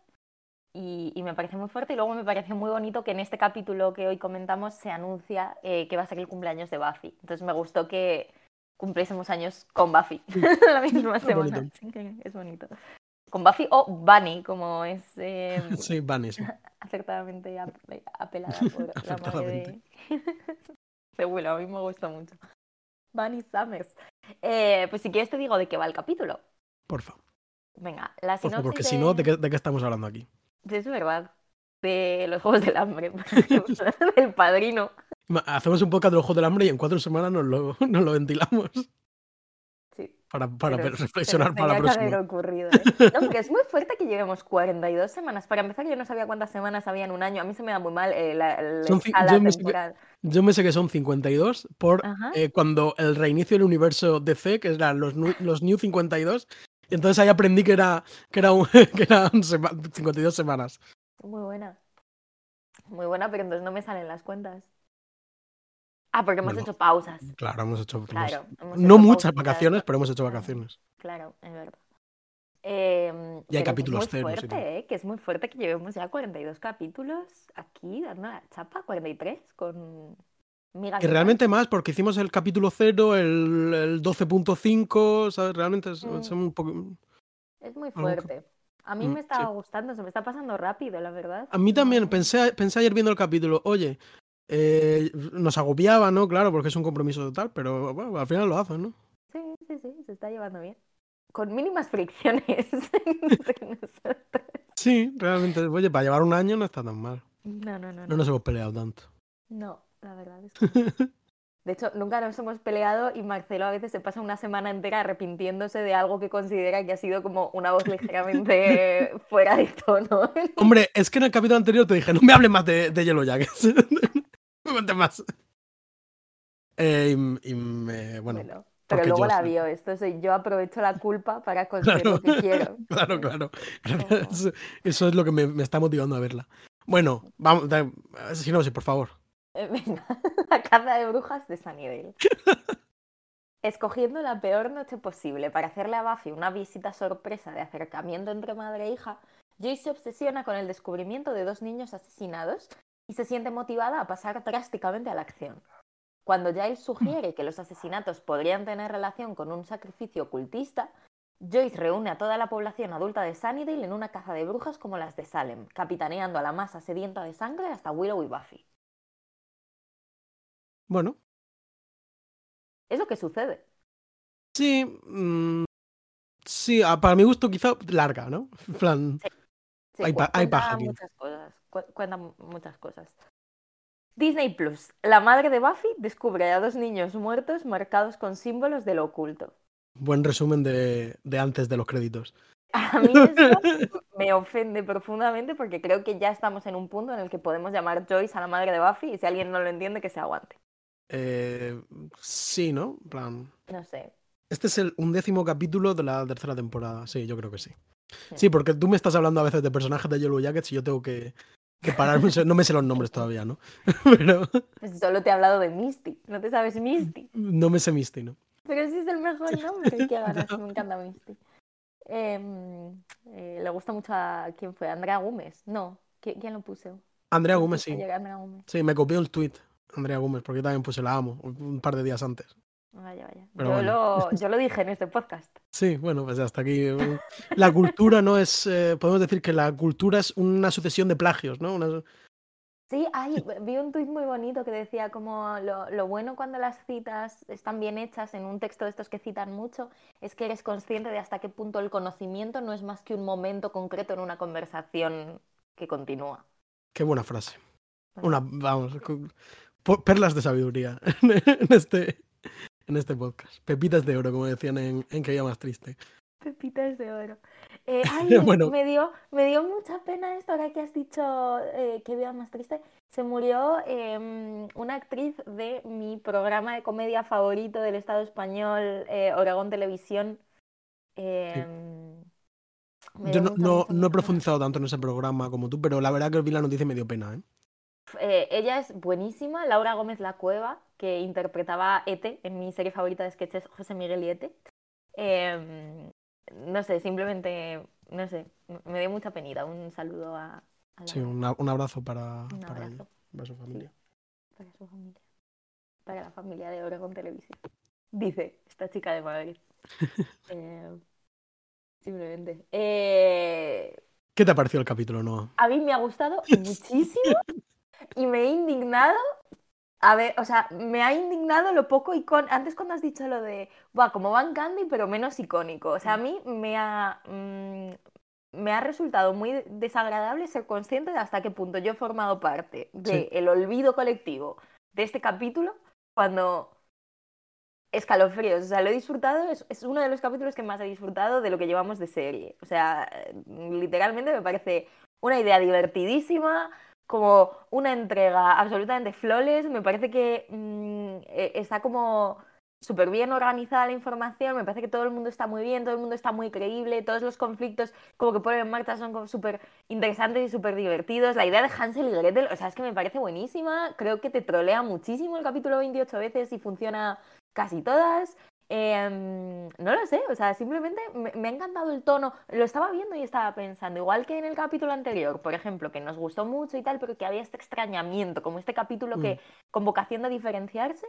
y, y me pareció muy fuerte y luego me pareció muy bonito que en este capítulo que hoy comentamos se anuncia eh, que va a ser el cumpleaños de Buffy. Entonces me gustó que cumpliésemos años con Buffy la misma semana. bonito. Es bonito. Con Buffy o Bunny, como es eh, Sí, Bunny, sí. acertadamente ap- apelada por la madre de... De Willow. A mí me gusta mucho. Bunny Summers. Eh, pues si quieres te digo de qué va el capítulo. Porfa. Venga, la Porfa, sinopsis porque si de- no, ¿de qué, de qué estamos hablando aquí? Es verdad. De los Juegos del Hambre. del Padrino. Hacemos un podcast del Ojo del Hambre y en cuatro semanas nos lo, nos lo ventilamos. Para, para pero- reflexionar pero para la próxima. ocurrido, ¿eh? No, porque es muy fuerte que llevemos 42 semanas. Para empezar, yo no sabía cuántas semanas había en un año. A mí se me da muy mal eh, la, la Son ci- escala yo me sé que- temporal. Yo me sé que son 52 por eh, cuando el reinicio del universo DC, que eran los, los New 52, y entonces ahí aprendí que era que era un- que eran sema- 52 semanas. Muy buena. Muy buena, pero entonces no me salen las cuentas. Ah, porque hemos Bueno, hecho pausas. Claro, hemos hecho hemos- Claro. hemos no hecho muchas pausitas. vacaciones, pero hemos hecho Claro. vacaciones. Claro, es verdad. Eh, Y hay capítulos es muy ceros fuerte, ¿eh? Que es muy fuerte que llevemos ya 42 capítulos aquí dando la chapa, 43 con migas Que realmente más, porque hicimos el capítulo 0, el, el 12.5, ¿sabes? Realmente es, Mm. son un poco... Es muy fuerte. A mí Mm, me sí. estaba gustando, se me está pasando rápido, la verdad. A mí también, pensé, pensé ayer viendo el capítulo, oye, eh, nos agobiaba, ¿no? Claro, porque es un compromiso total, pero bueno, al final lo hacen, ¿no? Sí, sí, sí, se está llevando bien. Con mínimas fricciones. Sí, realmente, oye, para llevar un año no está tan mal. No, no, no, No no. nos hemos peleado tanto. No, la verdad es que. De hecho, nunca nos hemos peleado y Marcelo a veces se pasa una semana entera arrepintiéndose de algo que considera que ha sido como una voz ligeramente fuera de tono. Hombre, es que en el capítulo anterior te dije, no me hables más de, de Yellow Jackets. más. Eh, y, y me, bueno, Bueno, pero luego yo la vio. Esto soy yo aprovecho la culpa para conseguir Claro. lo que quiero. claro, claro. Eso, eso es lo que me, me está motivando a verla. Bueno, vamos, da- si no, sí, por favor. Eh, Venga, la caza de brujas de Sunnydale. Escogiendo la peor noche posible para hacerle a Buffy una visita sorpresa de acercamiento entre madre e hija, Joyce se obsesiona con el descubrimiento de dos niños asesinados y se siente motivada a pasar drásticamente a la acción. Cuando Giles sugiere que los asesinatos podrían tener relación con un sacrificio ocultista, Joyce reúne a toda la población adulta de Sunnydale en una caza de brujas como las de Salem, capitaneando a la masa sedienta de sangre hasta Willow y Buffy. Bueno, Es lo que sucede. sí. mm, sí, a- para mi gusto quizá larga, ¿no? En plan, Sí, Hay pa- hay paja aquí. muchas cosas. Cu- cuenta mu- muchas cosas. Disney Plus. La madre de Buffy descubre a dos niños muertos marcados con símbolos de lo oculto. buen resumen de, de antes de los créditos. A mí eso me ofende profundamente porque creo que ya estamos en un punto en el que podemos llamar Joyce a la madre de Buffy y si alguien no lo entiende que se aguante. Eh, sí, ¿no? Plan, No sé. Este es el undécimo capítulo de la tercera temporada. Sí, yo creo que. Sí. Sí, porque tú me estás hablando a veces de personajes de Yellow Jackets y yo tengo que, que pararme. No me sé los nombres todavía, ¿no? Pero Pues solo te he hablado de Misty. ¿No te sabes Misty? no me sé Misty, ¿no? Pero ese es el mejor nombre. Qué ganas, me encanta Misty. Em, eh, le gusta mucho a. ¿Quién fue? Andrea Gómez. No. ¿Qui- ¿Quién lo puso? Andrea ¿Quién Gómez, sí. Andrea Gómez? Sí, me copió el tweet. Andrea Gómez, porque yo también puse la amo un par de días antes. Vaya, vaya. Pero Yo, bueno. lo, yo lo dije en este podcast. Sí, bueno, pues hasta aquí. La cultura no es. eh, podemos decir que la cultura es una sucesión de plagios, ¿no? Una- Sí, ay, vi un tuit muy bonito que decía como lo, lo bueno cuando las citas están bien hechas en un texto de estos que citan mucho es que eres consciente de hasta qué punto el conocimiento no es más que un momento concreto en una conversación que continúa. Qué buena frase. Una, vamos, perlas de sabiduría en este, en este podcast. Pepitas de oro, como decían en, en Que Más Triste. Pepitas de oro. Eh, ay, me, dio, me dio mucha pena esto ahora que has dicho eh, que vida más triste. Se murió em, una actriz de mi programa de comedia favorito del Estado español, eh, Oregón Televisión. Em, Yo no, no, he profundizado tanto en ese programa como tú, pero la verdad que vi la noticia me dio pena. ¿eh? Eh, ella es buenísima, Laura Gómez La Cueva, que interpretaba Ete en mi serie favorita de sketches, José Miguel y Ete. Em, no sé, simplemente, no sé, me dio mucha penita. Un saludo a. Sí, un abrazo para, para, su familia. para su familia. Para la familia de Oregon Televisión. Dice esta chica de Madrid. Eh, simplemente. Eh, ¿Qué te ha parecido el capítulo, no? A mí me ha gustado muchísimo y me he indignado. A ver, o sea, me ha indignado lo poco icónico. Antes cuando has dicho lo de, va, como Van Candy, pero menos icónico. O sea, a mí me ha, mm, me ha resultado muy desagradable ser consciente de hasta qué punto yo he formado parte del olvido colectivo de este capítulo cuando escalofríos. O sea, lo he disfrutado, es, es, uno de los capítulos que más he disfrutado de lo que llevamos de serie. O sea, literalmente me parece una idea divertidísima, como una entrega absolutamente flawless. Me parece que mm, e, está como súper bien organizada la información, me parece que todo el mundo está muy bien, todo el mundo está muy creíble, todos los conflictos como que ponen en marcha son súper interesantes y súper divertidos. La idea de Hansel y Gretel, o sea, es que me parece buenísima, creo que te trolea muchísimo el capítulo 28 veces y funciona casi todas. Em, no lo sé, o sea, simplemente me, ha encantado el tono. Lo estaba viendo y estaba pensando, igual que en el capítulo anterior, por ejemplo, que nos gustó mucho y tal, pero que había este extrañamiento, como este capítulo que, mm. con vocación de diferenciarse.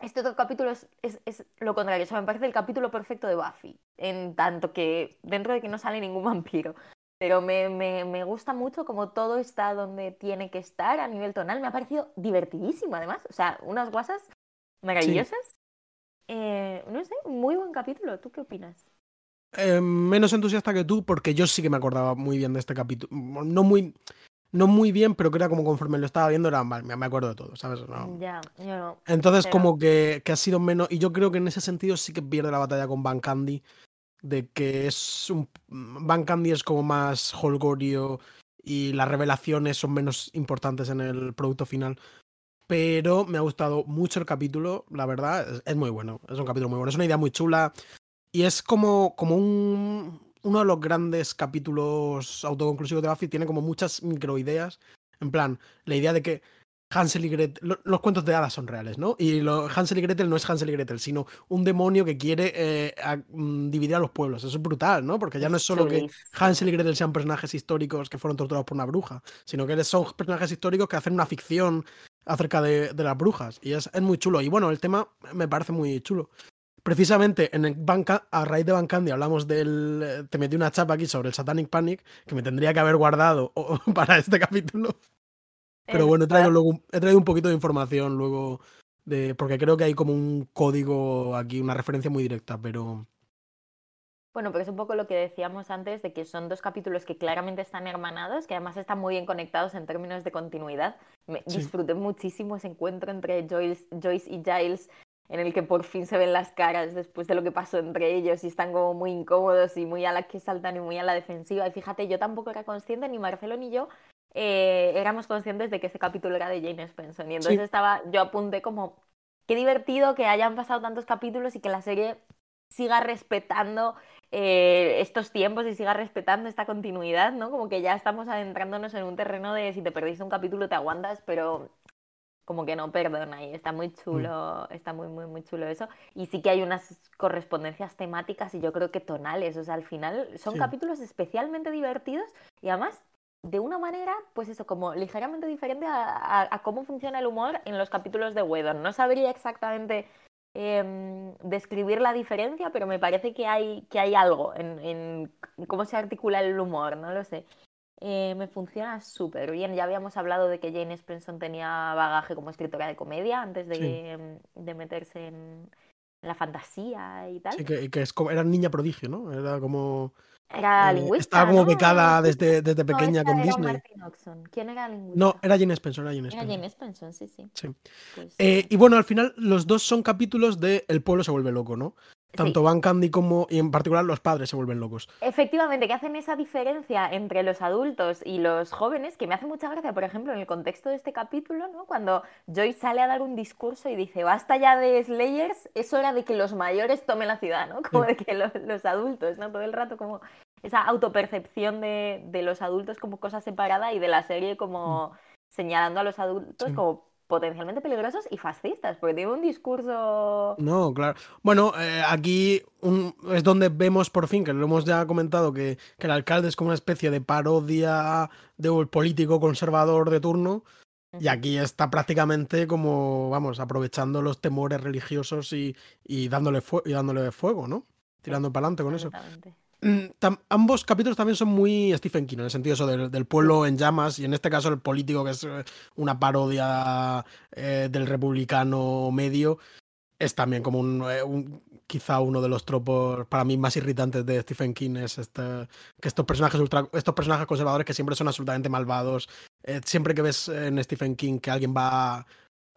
Este otro capítulo es, es, lo contrario, o sea, me parece el capítulo perfecto de Buffy, en tanto que dentro de que no sale ningún vampiro. Pero me, me, me gusta mucho como todo está donde tiene que estar a nivel tonal. Me ha parecido divertidísimo, además. O sea, unas guasas maravillosas. Eh, no sé, muy buen capítulo. ¿Tú qué opinas? Eh, menos entusiasta que tú, porque yo sí que me acordaba muy bien de este capítulo. No muy, no muy bien, pero que era como conforme lo estaba viendo, era mal, me acuerdo de todo, ¿sabes? Ya, yo no. Entonces, como que, que, ha sido menos. Y yo creo que en ese sentido sí que pierde la batalla con Van Candy. De que es un. Van Candy es como más holgorio y las revelaciones son menos importantes en el producto final pero me ha gustado mucho el capítulo, la verdad, es, muy bueno, es un capítulo muy bueno, es una idea muy chula y es como, como un, uno de los grandes capítulos autoconclusivos de Buffy, tiene como muchas microideas, en plan, la idea de que Hansel y Gretel, los cuentos de hadas son reales, ¿no? Y lo, Hansel y Gretel no es Hansel y Gretel, sino un demonio que quiere eh, mm, dividir a los pueblos. Eso es brutal, ¿no? Porque ya no es solo que Hansel y Gretel sean personajes históricos que fueron torturados por una bruja, sino que son personajes históricos que hacen una ficción acerca de, las brujas. Y es, muy chulo. Y bueno, el tema me parece muy chulo. Precisamente en el banca, a raíz de Bancandy hablamos del. Te metí una chapa aquí sobre el Satanic Panic, que me tendría que haber guardado para este capítulo. Pero bueno, he traído, luego, he traído un poquito de información luego. De, porque creo que hay como un código aquí, una referencia muy directa, pero. Bueno, pero es un poco lo que decíamos antes de que son dos capítulos que claramente están hermanados, que además están muy bien conectados en términos de continuidad. Me disfruté muchísimo ese encuentro entre Joyce, Joyce y Giles en el que por fin se ven las caras después de lo que pasó entre ellos y están como muy incómodos y muy a la que saltan y muy a la defensiva. Y fíjate, yo tampoco era consciente, ni Marcelo ni yo eh, éramos conscientes de que ese capítulo era de Jane Spencer. Y entonces estaba, yo apunté como, qué divertido que hayan pasado tantos capítulos y que la serie siga respetando eh, estos tiempos y siga respetando esta continuidad, ¿no? Como que ya estamos adentrándonos en un terreno de si te perdiste un capítulo te aguantas, pero como que no perdona y está muy mm. chulo, está muy, muy, muy chulo eso. Y sí que hay unas correspondencias temáticas y yo creo que tonales, o sea, al final son capítulos especialmente divertidos y además de una manera, pues eso, como ligeramente diferente a, cómo funciona el humor en los capítulos de Wedon. No sabría exactamente Em, describir la diferencia, pero me parece que hay, que hay algo en, cómo se articula el humor, no lo sé. Eh, me funciona súper bien. Ya habíamos hablado de que Jane Spencer tenía bagaje como escritora de comedia antes de, em, de meterse en la fantasía y tal. Sí, que, que es como, era niña prodigio, ¿no? Era como Era Eh, lingüista. estaba como ¿no? becada desde, desde No, pequeña esa con era Disney. Martin Oxon. ¿Quién era lingüista? No, era Jane Spencer, era Jane Era Spencer. James Spencer, sí, sí. Sí. Pues, Eh, y bueno, al final los dos son capítulos de El pueblo se vuelve loco, ¿no? Tanto sí. Van Candy como, y en particular los padres se vuelven locos. Efectivamente, que hacen esa diferencia entre los adultos y los jóvenes, que me hace mucha gracia, por ejemplo, en el contexto de este capítulo, ¿no? Cuando Joy sale a dar un discurso y dice, basta ya de Slayers, es hora de que los mayores tomen la ciudad, ¿no? Como de que lo- los adultos, ¿no? Todo el rato como esa autopercepción de, de los adultos como cosa separada y de la serie como señalando a los adultos Sí. como potencialmente peligrosos y fascistas, porque tiene un discurso... No, claro. Bueno, eh, aquí un- es donde vemos por fin, que lo hemos ya comentado, que, que el alcalde es como una especie de parodia de un político conservador de turno. Y aquí está prácticamente como, vamos, aprovechando los temores religiosos y, y dándole, fue- y dándole fuego, ¿no? Tirando para adelante con eso. Mm, ambos capítulos también son muy Stephen King, en el sentido eso del, pueblo en llamas, y en este caso el político, que es eh, una parodia eh, del republicano medio, es también como un, eh, un- quizá uno de los tropos para mí más irritantes de Stephen King, es este, que estos personajes ultra, estos personajes conservadores que siempre son absolutamente malvados. Siempre que ves en Stephen King que alguien va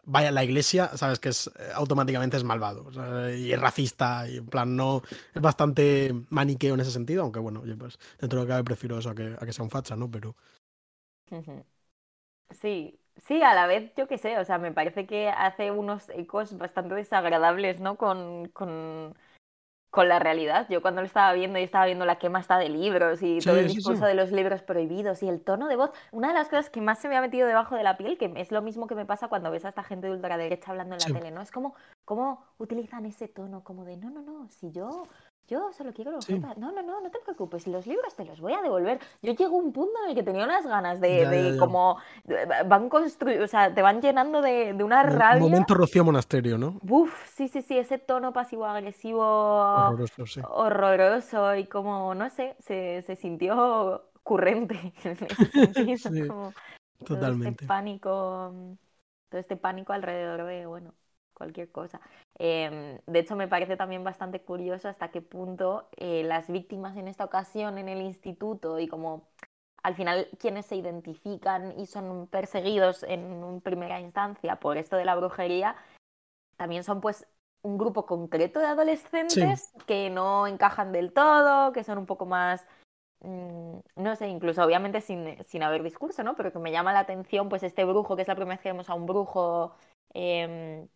vaya a la iglesia, sabes que es eh, automáticamente es malvado y es racista y en plan no es bastante maniqueo en ese sentido, aunque bueno, pues dentro de lo que prefiero eso a que, a que sea un facha, ¿no? Pero. Sí, sí, a la vez, yo qué sé, o sea, me parece que hace unos ecos bastante desagradables, ¿no? Con, con, con la realidad. Yo cuando lo estaba viendo y estaba viendo la quema está de libros y Sí, todo el discurso sí. de los libros prohibidos y el tono de voz, una de las cosas que más se me ha metido debajo de la piel, que es lo mismo que me pasa cuando ves a esta gente de ultraderecha hablando en la tele, ¿no? Es como, cómo utilizan ese tono como de, no, no, no, si yo... Yo solo quiero los Sí. No, no, no, no te preocupes, los libros te los voy a devolver. Yo llego a un punto en el que tenía unas ganas de, Ya, de ya, ya. como van construyendo, o sea, te van llenando de, de una mo- rabia. momento Rocío Monasterio, ¿no? Uf, sí, sí, sí, ese tono pasivo-agresivo Horroroso, sí. horroroso y como, no sé, se, se sintió currente en ese sentido, Sí, como todo Totalmente. este pánico, todo este pánico alrededor de, bueno, cualquier cosa. Em, de hecho, me parece también bastante curioso hasta qué punto eh, las víctimas en esta ocasión en el instituto y como al final quienes se identifican y son perseguidos en primera instancia por esto de la brujería, también son pues un grupo concreto de adolescentes que no encajan del todo, que son un poco más mm, no sé, incluso obviamente sin, sin haber discurso, ¿no? Pero que me llama la atención, pues este brujo, que es la primera vez que vemos a un brujo em,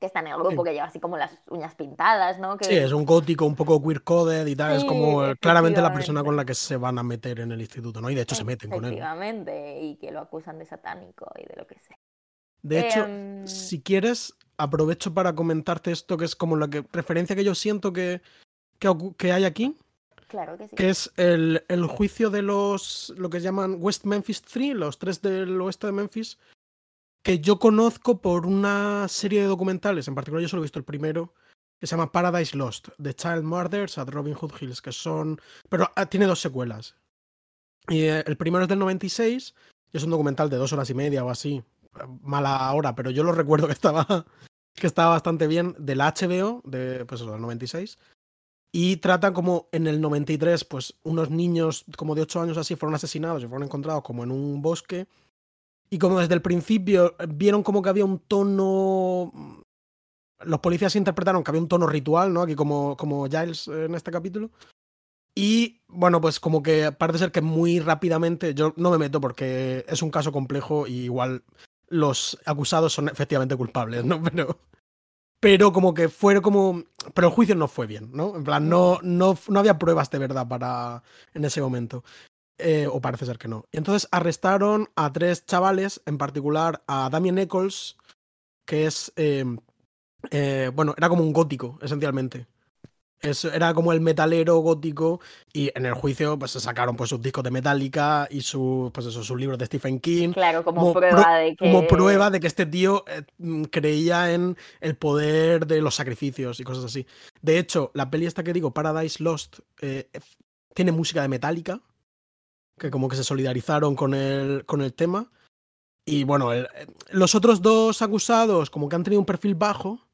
que está en el grupo, que lleva así como las uñas pintadas, ¿no? Que, Sí, es un gótico un poco queer coded y tal, es como eh, claramente la persona con la que se van a meter en el instituto, ¿no? Y de hecho se meten con él. Efectivamente, y que lo acusan de satánico y de lo que sea. De hecho, Em, si quieres, aprovecho para comentarte esto, que es como la que, referencia que yo siento que, que hay aquí, Claro que sí. que es el, el juicio de los, lo que llaman West Memphis 3, los tres del oeste de Memphis, que yo conozco por una serie de documentales, en particular yo solo he visto el primero, que se llama Paradise Lost, The Child Murders at Robin Hood Hills, que son... Pero ah, tiene dos secuelas. Y eh, el primero es del 96, y es un documental de dos horas y media o así, mala hora, pero yo lo recuerdo que estaba, que estaba bastante bien, de la HBO, de, pues eso, del 96. Y trata como en el 93, pues unos niños como de 8 años así fueron asesinados y fueron encontrados como en un bosque. Y como desde el principio eh, vieron como que había un tono... mm, Los policías interpretaron que había un tono ritual, ¿no? Aquí como, como Giles en este capítulo. Y bueno, pues como que parece ser que muy rápidamente, yo no me meto porque es un caso complejo y igual los acusados son efectivamente culpables, ¿no? Pero, pero como que fue como... Pero el juicio no fue bien, ¿no? En plan, no, no, no había pruebas de verdad para en ese momento. Eh, o parece ser que no. Y entonces arrestaron a tres chavales, en particular a Damien Eccles, que es... eh, eh, bueno, era como un gótico, esencialmente. Es- era como el metalero gótico y en el juicio pues se sacaron pues sus discos de Metallica y su, pues eso, sus libros de Stephen King Claro, como, como prueba pro- de que... como prueba de que este tío eh, mm, creía en el poder de los sacrificios y cosas así. De hecho, la peli esta que digo, Paradise Lost, eh, tiene música de Metallica, que como que se solidarizaron con el, con el tema. Y bueno, el- los otros dos acusados como que han tenido un perfil bajo.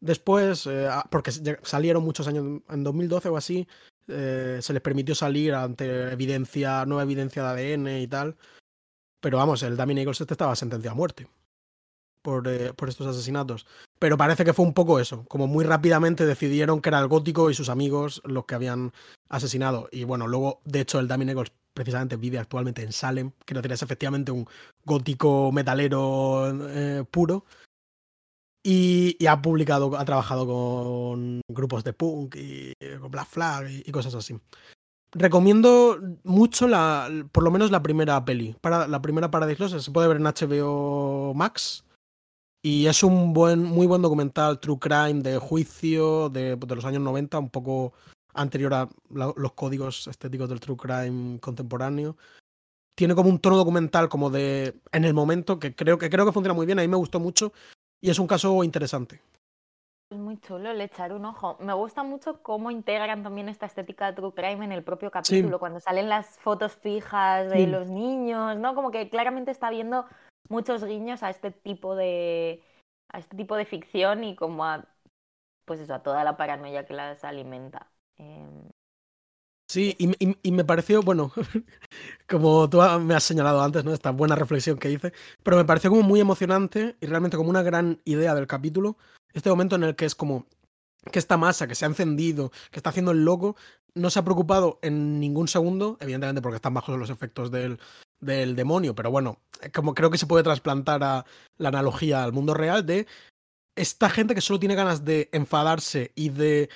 Después, eh, ah, porque salieron muchos años, en 2012 o así, eh, se les permitió salir ante evidencia, nueva evidencia de ADN y tal. Pero vamos, el Damien Eagles este estaba sentenciado a muerte por, eh, por estos asesinatos. Pero parece que fue un poco eso, como muy rápidamente decidieron que era el gótico y sus amigos los que habían asesinado. Y bueno, luego, de hecho, el Damien Eagles precisamente vive actualmente en Salem, que no es efectivamente un gótico metalero eh, puro. Y, ha publicado, ha trabajado con grupos de punk y con Black Flag y, y cosas así. Recomiendo mucho la, por lo menos la primera peli, para, la primera Paradise Lost, se puede ver en HBO Max. Y es un buen, muy buen documental, True Crime, de juicio, de, de los años 90, un poco anterior a la, los códigos estéticos del True Crime contemporáneo. Tiene como un tono documental como de en el momento que creo que creo que funciona muy bien, a mí me gustó mucho y es un caso interesante. Es muy chulo le echar un ojo. Me gusta mucho cómo integran también esta estética de True Crime en el propio capítulo, sí. cuando salen las fotos fijas de sí. los niños, ¿no? Como que claramente está viendo muchos guiños a este tipo de a este tipo de ficción y como a pues eso, a toda la paranoia que las alimenta. Eh... Sí, y, y, y, me pareció, bueno, como tú me has señalado antes, ¿no? Esta buena reflexión que hice, pero me pareció como muy emocionante y realmente como una gran idea del capítulo, este momento en el que es como que esta masa que se ha encendido, que está haciendo el loco, no se ha preocupado en ningún segundo, evidentemente porque están bajo los efectos del, del demonio, pero bueno, como creo que se puede trasplantar a la analogía al mundo real de esta gente que solo tiene ganas de enfadarse y de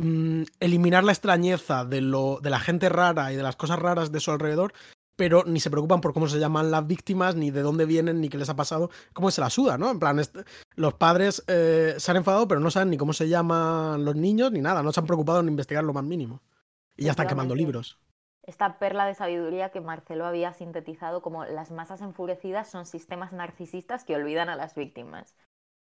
mmm, eliminar la extrañeza de, lo, de la gente rara y de las cosas raras de su alrededor, pero ni se preocupan por cómo se llaman las víctimas, ni de dónde vienen, ni qué les ha pasado, cómo se la suda, ¿no? En plan, este, los padres eh, se han enfadado, pero no saben ni cómo se llaman los niños, ni nada, no se han preocupado en investigar lo más mínimo. Y ya están quemando libros. Esta perla de sabiduría que Marcelo había sintetizado como las masas enfurecidas son sistemas narcisistas que olvidan a las víctimas.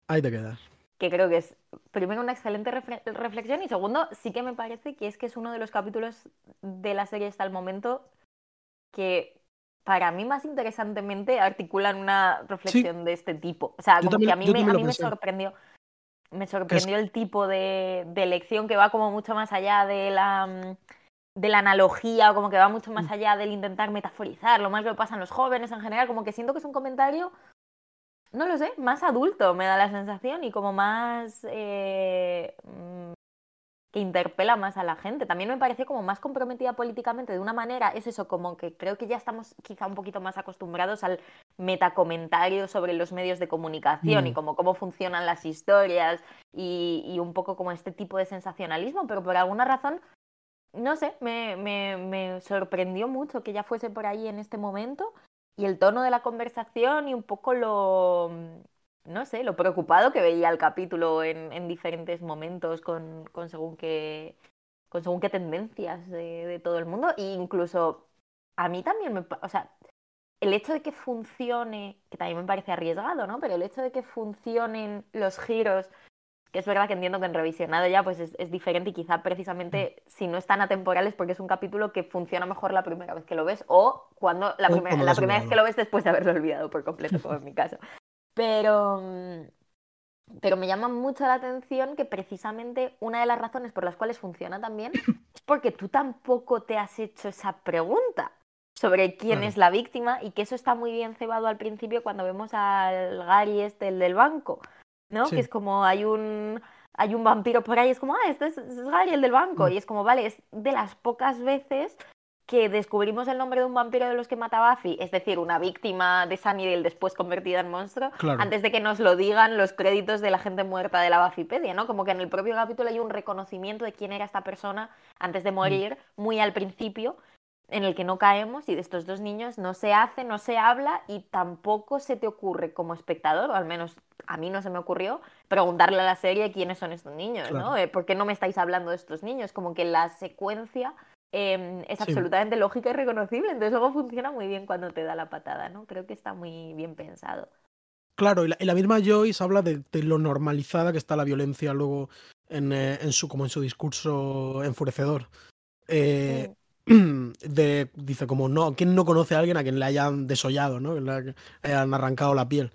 Ahí te quedas que creo que es primero una excelente reflexión y segundo sí que me parece que es que es uno de los capítulos de la serie hasta el momento que para mí más interesantemente articulan una reflexión sí. de este tipo. O sea, como también, que a mí, me, a mí me, sorprendió. Me sorprendió es... el tipo de, de, elección que va como mucho más allá de la, de la analogía o como que va mucho más mm. allá del intentar metaforizar lo más que pasan los jóvenes en general. Como que siento que es un comentario no lo sé, más adulto me da la sensación y como más eh, que interpela más a la gente. También me parece como más comprometida políticamente de una manera, es eso, como que creo que ya estamos quizá un poquito más acostumbrados al metacomentario sobre los medios de comunicación mm. y como cómo funcionan las historias y, y, un poco como este tipo de sensacionalismo, pero por alguna razón, no sé, me, me, me sorprendió mucho que ya fuese por ahí en este momento y el tono de la conversación y un poco lo, no sé, lo preocupado que veía el capítulo en, en diferentes momentos con, con, según qué, con según qué tendencias de, de, todo el mundo. E incluso a mí también me... O sea, el hecho de que funcione, que también me parece arriesgado, ¿no? Pero el hecho de que funcionen los giros es verdad que entiendo que en revisionado ya pues es, es, diferente y quizá precisamente si no están atemporales porque es un capítulo que funciona mejor la primera vez que lo ves o cuando la, primer, la primera vez que lo ves después de haberlo olvidado por completo, como en mi caso. Pero, pero me llama mucho la atención que precisamente una de las razones por las cuales funciona también es porque tú tampoco te has hecho esa pregunta sobre quién es la víctima y que eso está muy bien cebado al principio cuando vemos al Gary este, el del banco ¿no? Sí. Que es como hay un hay un vampiro por ahí, es como, ah, este es, es Gary, el del banco. Mm. Y es como, vale, es de las pocas veces que descubrimos el nombre de un vampiro de los que mata Buffy, es decir, una víctima de Sunnydale después convertida en monstruo, claro. antes de que nos lo digan los créditos de la gente muerta de la Buffypedia, ¿no? Como que en el propio capítulo hay un reconocimiento de quién era esta persona antes de morir, mm. muy al principio, en el que no caemos y de estos dos niños no se hace, no se habla y tampoco se te ocurre como espectador, o al menos a mí no se me ocurrió, preguntarle a la serie quiénes son estos niños, claro. ¿no? Eh, ¿Por qué no me estáis hablando de estos niños? Como que la secuencia eh, es absolutamente lógica y reconocible, entonces luego funciona muy bien cuando te da la patada, ¿no? Creo que está muy bien pensado. Claro, y la, y la misma Joyce habla de, de, lo normalizada que está la violencia luego en, eh, en su, como en su discurso enfurecedor. Eh. de, dice como no, ¿quién no conoce a alguien a quien le hayan desollado, ¿no? Le hayan arrancado la piel.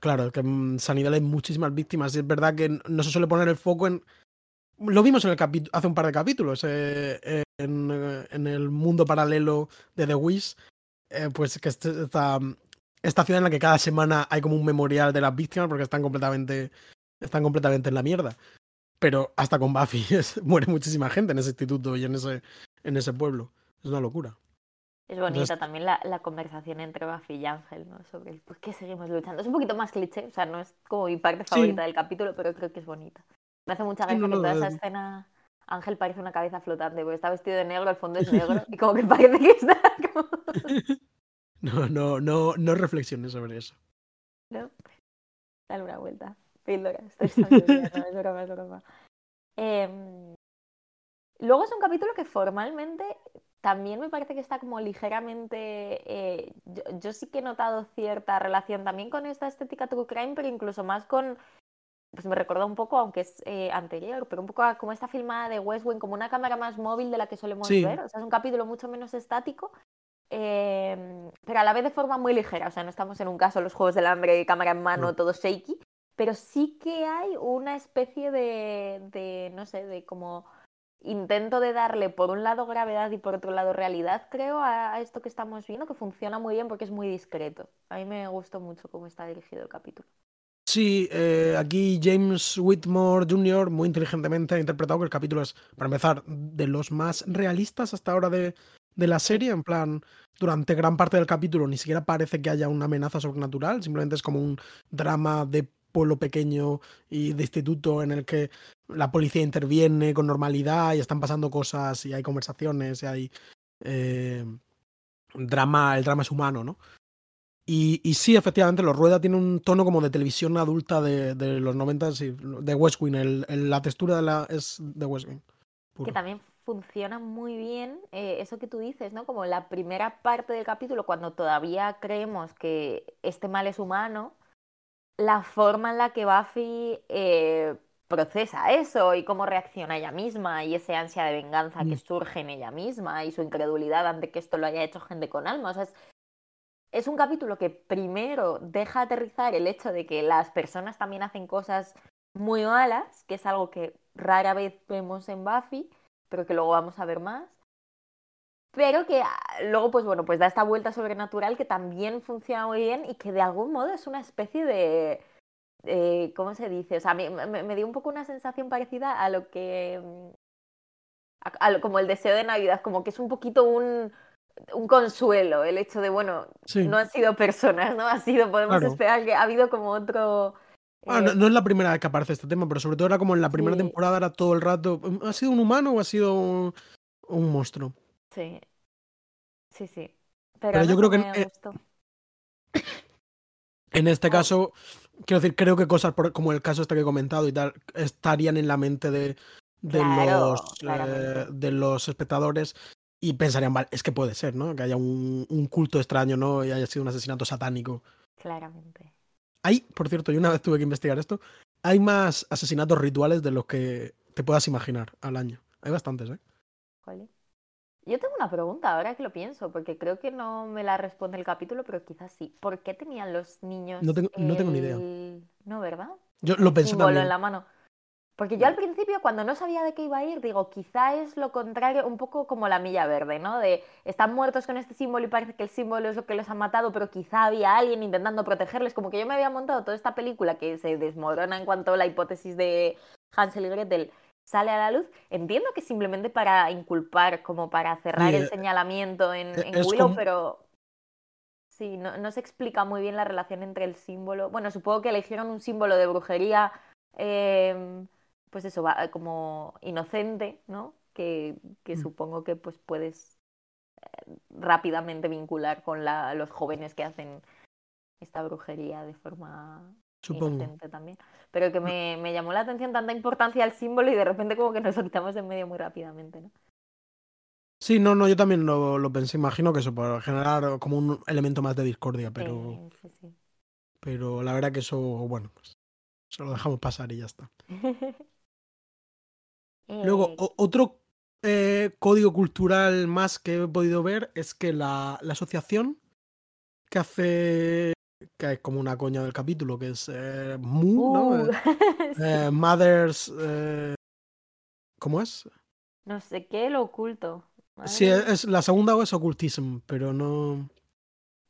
Claro, que en sanidad hay muchísimas víctimas y es verdad que no se suele poner el foco en lo vimos en el hace un par de capítulos, eh, en, en, el mundo paralelo de The eh, pues que este, esta, esta ciudad en la que cada semana hay como un memorial de las víctimas porque están completamente, están completamente en la mierda. Pero hasta con Buffy muere muchísima gente en ese instituto y en ese, en ese pueblo. Es una locura. Es bonita también la, la, conversación entre Buffy y Ángel, ¿no? Sobre el por qué seguimos luchando. Es un poquito más cliché, o sea, no es como mi parte favorita del capítulo, pero creo que es bonita. Me hace mucha gracia que toda esa escena Ángel parece una cabeza flotante, porque está vestido de negro, el fondo es negro, y como que parece que está como... No, no, no, no reflexiones sobre eso. No, dale una vuelta. Píldora, estoy es broma, es broma. Eh, luego es un capítulo que formalmente también me parece que está como ligeramente. Eh, yo, sí que he notado cierta relación también con esta estética true crime, pero incluso más con. Pues me recuerda un poco, aunque es eh, anterior, pero un poco como esta filmada de West Wing, como una cámara más móvil de la que solemos ver. O sea, es un capítulo mucho menos estático, eh, pero a la vez de forma muy ligera. O sea, no estamos en un caso los juegos del hambre, cámara en mano, todo shaky, pero sí que hay una especie de, de no sé, de como intento de darle por un lado gravedad y por otro lado realidad, creo, a, esto que estamos viendo, que funciona muy bien porque es muy discreto. A mí me gustó mucho cómo está dirigido el capítulo. Sí, eh, aquí James Whitmore Jr. muy inteligentemente ha interpretado que el capítulo es, para empezar, de los más realistas hasta ahora de, de la serie. En plan, durante gran parte del capítulo ni siquiera parece que haya una amenaza sobrenatural, simplemente es como un drama de pueblo pequeño y de instituto en el que la policía interviene con normalidad y están pasando cosas y hay conversaciones y hay eh, drama, el drama es humano, ¿no? Y, y, sí, efectivamente, Los Rueda tiene un tono como de televisión adulta de, de los 90 de West Wing. El, la textura de la, es de West Wing. Que también funciona muy bien eh, eso que tú dices, ¿no? Como la primera parte del capítulo, cuando todavía creemos que este mal es humano, la forma en la que Buffy eh, procesa eso y cómo reacciona ella misma y ese ansia de venganza que mm. surge en ella misma y su incredulidad ante que esto lo haya hecho gente con alma. O sea, es, un capítulo que primero deja aterrizar el hecho de que las personas también hacen cosas muy malas, que es algo que rara vez vemos en Buffy, pero que luego vamos a ver más pero que ah, luego, pues bueno, pues da esta vuelta sobrenatural que también funciona muy bien y que de algún modo es una especie de, ¿cómo se dice? O sea, me, me, dio un poco una sensación parecida a lo que, mm, a, como el deseo de Navidad, como que es un poquito un, un consuelo el hecho de, bueno, no han sido personas, ¿no? Ha sido, podemos esperar que ha habido como otro... Ah, no, es la primera vez que aparece este tema, pero sobre todo era como en la primera temporada, era todo el rato, ¿ha sido un humano o ha sido un monstruo? Sí. Sí, sí. Pero, yo creo que en, este caso, quiero decir, creo que cosas como el caso este que he comentado y tal, estarían en la mente de, de los eh, de los espectadores y pensarían, vale, es que puede ser, ¿no? Que haya un, un, culto extraño, ¿no? Y haya sido un asesinato satánico. Claramente. Hay, por cierto, yo una vez tuve que investigar esto, hay más asesinatos rituales de los que te puedas imaginar al año. Hay bastantes, ¿eh? ¿Cuál yo tengo una pregunta ahora que lo pienso, porque creo que no me la responde el capítulo, pero quizás sí. ¿Por qué tenían los niños no tengo, no tengo ni idea. No, ¿verdad? Yo lo pensé también. en la mano. Porque yo al principio, cuando no sabía de qué iba a ir, digo, quizá es lo contrario, un poco como la milla verde, ¿no? De están muertos con este símbolo y parece que el símbolo es lo que los ha matado, pero quizá había alguien intentando protegerles. Como que yo me había montado toda esta película que se desmorona en cuanto a la hipótesis de Hansel y Gretel sale a la luz. Entiendo que simplemente para inculpar, como para cerrar el señalamiento en, e Willow, pero sí, no, se explica muy bien la relación entre el símbolo. Bueno, supongo que eligieron un símbolo de brujería, em, pues eso, va, como inocente, ¿no? Que, que mm. supongo que pues puedes eh, rápidamente vincular con la, los jóvenes que hacen esta brujería de forma Supongo. también. Pero que me, me, llamó la atención tanta importancia al símbolo y de repente como que nos soltamos de en medio muy rápidamente, ¿no? Sí, no, no, yo también lo, lo pensé. Imagino que eso, para generar como un elemento más de discordia, pero. Sí, sí, Pero la verdad que eso, bueno, pues se lo dejamos pasar y ya está. Luego, eh, otro eh, código cultural más que he podido ver es que la, la asociación que hace que es como una coña del capítulo, que es eh. Uh. Eh, eh, Mothers. ¿Cómo es? No sé qué, lo oculto. Sí, Madre mía. es, la segunda O es Occultism, pero no.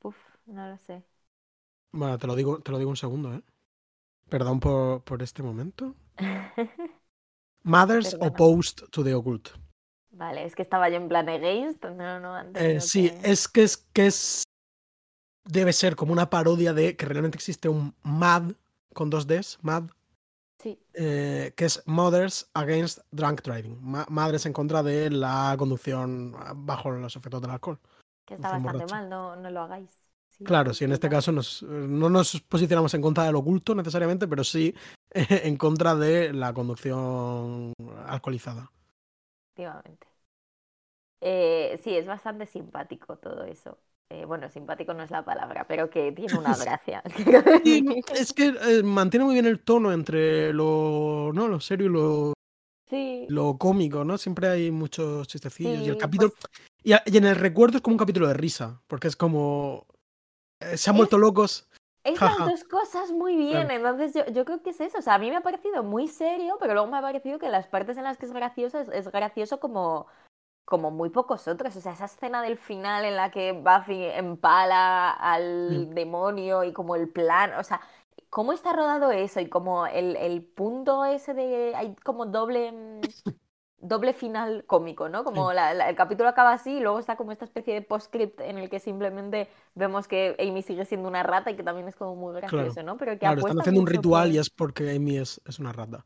Uf, no lo sé. Bueno, te lo digo, te lo digo un segundo, ¿eh? Perdón por, por este momento. Mothers Perdona. opposed to the occult. Vale, es que estaba yo en plan against, no, no, Eh, tenido sí, que- es que es que es. Debe ser como una parodia de que realmente existe un MAD con dos Ds, MAD, Sí, eh, que es Mothers Against Drunk Driving. Ma- madres en contra de la conducción bajo los efectos del alcohol. que está bastante mal, no, no lo hagáis. Sí, Claro, sí, en este caso nos- no nos posicionamos en contra del oculto necesariamente, pero sí en contra de la conducción alcoholizada. Efectivamente. Eh, sí, es bastante simpático todo eso. Eh, bueno, simpático no es la palabra, pero que tiene una gracia. Sí, es que eh, mantiene muy bien el tono entre lo, ¿no? lo serio y lo, Sí, lo cómico, ¿no? Siempre hay muchos chistecillos. y el capítulo. pues, Y, en el recuerdo es como un capítulo de risa, porque es como. eh, se han vuelto locos. es Jaja. las dos cosas muy bien. Claro. Entonces yo, yo creo que es eso. O sea, a mí me ha parecido muy serio, pero luego me ha parecido que las partes en las que es gracioso es, es gracioso como, como muy pocos otros. O sea, esa escena del final en la que Buffy empala al Mm. demonio y como el plan. O sea, ¿cómo está rodado eso? Y como el, el punto ese de. Hay como doble. mm, Doble final cómico, ¿no? Como la- la- el capítulo acaba así y luego está como esta especie de postscript en el que simplemente vemos que Amy sigue siendo una rata y que también es como muy gracioso, ¿no? Pero que Claro, están haciendo un ritual por- y es porque Amy es, es una rata.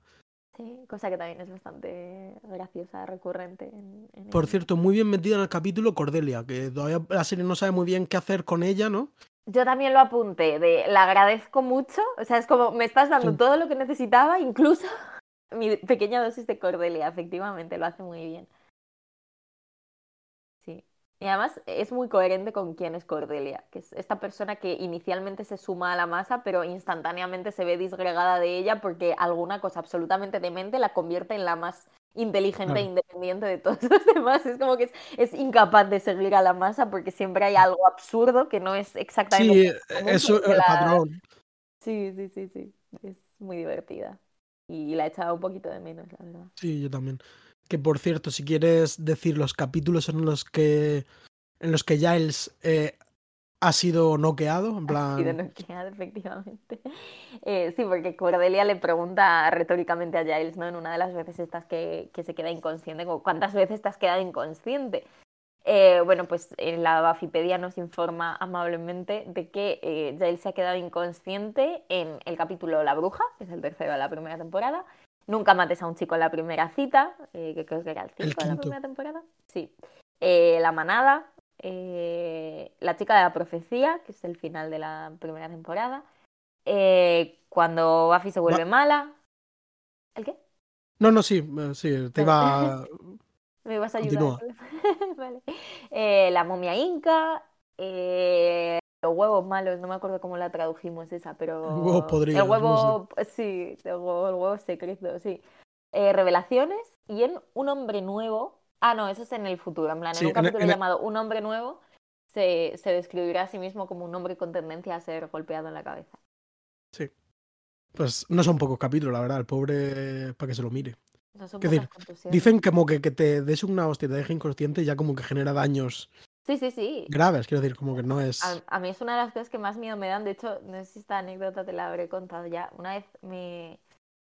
Sí, cosa que también es bastante graciosa, recurrente. En, en Por cierto, muy bien metida en el capítulo Cordelia, que todavía la serie no sabe muy bien qué hacer con ella, ¿no? Yo también lo apunté, de la agradezco mucho, o sea, es como me estás dando Sí. todo lo que necesitaba, incluso mi pequeña dosis de Cordelia, efectivamente, lo hace muy bien. Y además es muy coherente con quién es Cordelia, que es esta persona que inicialmente se suma a la masa, pero instantáneamente se ve disgregada de ella porque alguna cosa absolutamente demente la convierte en la más inteligente e independiente de todos los demás. Es como que es, es incapaz de seguir a la masa porque siempre hay algo absurdo que no es exactamente Sí, eso que el la- patrón. Sí, sí, sí, sí. Es muy divertida. Y la he echado un poquito de menos, la verdad. Sí, yo también. Que por cierto, si quieres decir los capítulos en los que en los que Giles eh, ha sido noqueado, en Ha sido plan. noqueada, efectivamente. Eh, sí, porque Cordelia le pregunta retóricamente a Giles, ¿no? En una de las veces estas que, que se queda inconsciente, como, ¿cuántas veces te has quedado inconsciente? Eh, bueno, pues en la Bafipedia nos informa amablemente de que eh, Giles se ha quedado inconsciente en el capítulo La Bruja, que es el tercero de la primera temporada. Nunca mates a un chico en la primera cita, eh, que creo que era el 5 El de la primera temporada. Sí. Eh, la manada, eh, La chica de la profecía, que es el final de la primera temporada. eh, cuando Buffy se vuelve mala. ¿El qué? No, no, sí, sí, te iba. ¿Me vas a ayudar? Vale. La momia inca. eh, los huevos malos, no me acuerdo cómo la tradujimos esa, pero. El no huevo. Sí, el huevo, el huevo secreto, sí. Eh, revelaciones y en Un hombre nuevo. Ah, no, eso es en el futuro. En plan, Sí, en un en el- capítulo el- llamado Un hombre nuevo se, se describirá a sí mismo como un hombre con tendencia a ser golpeado en la cabeza. Sí. Pues no son pocos capítulos, la verdad. El pobre, para que se lo mire. Eso son ¿Qué pocas decir? Dicen como que, que te des una hostia y te deje inconsciente ya como que genera daños Sí, sí, sí. graves. Quiero decir, como que no es. A, a mí es una de las cosas que más miedo me dan. De hecho, no sé si esta anécdota te la habré contado ya. Una vez me,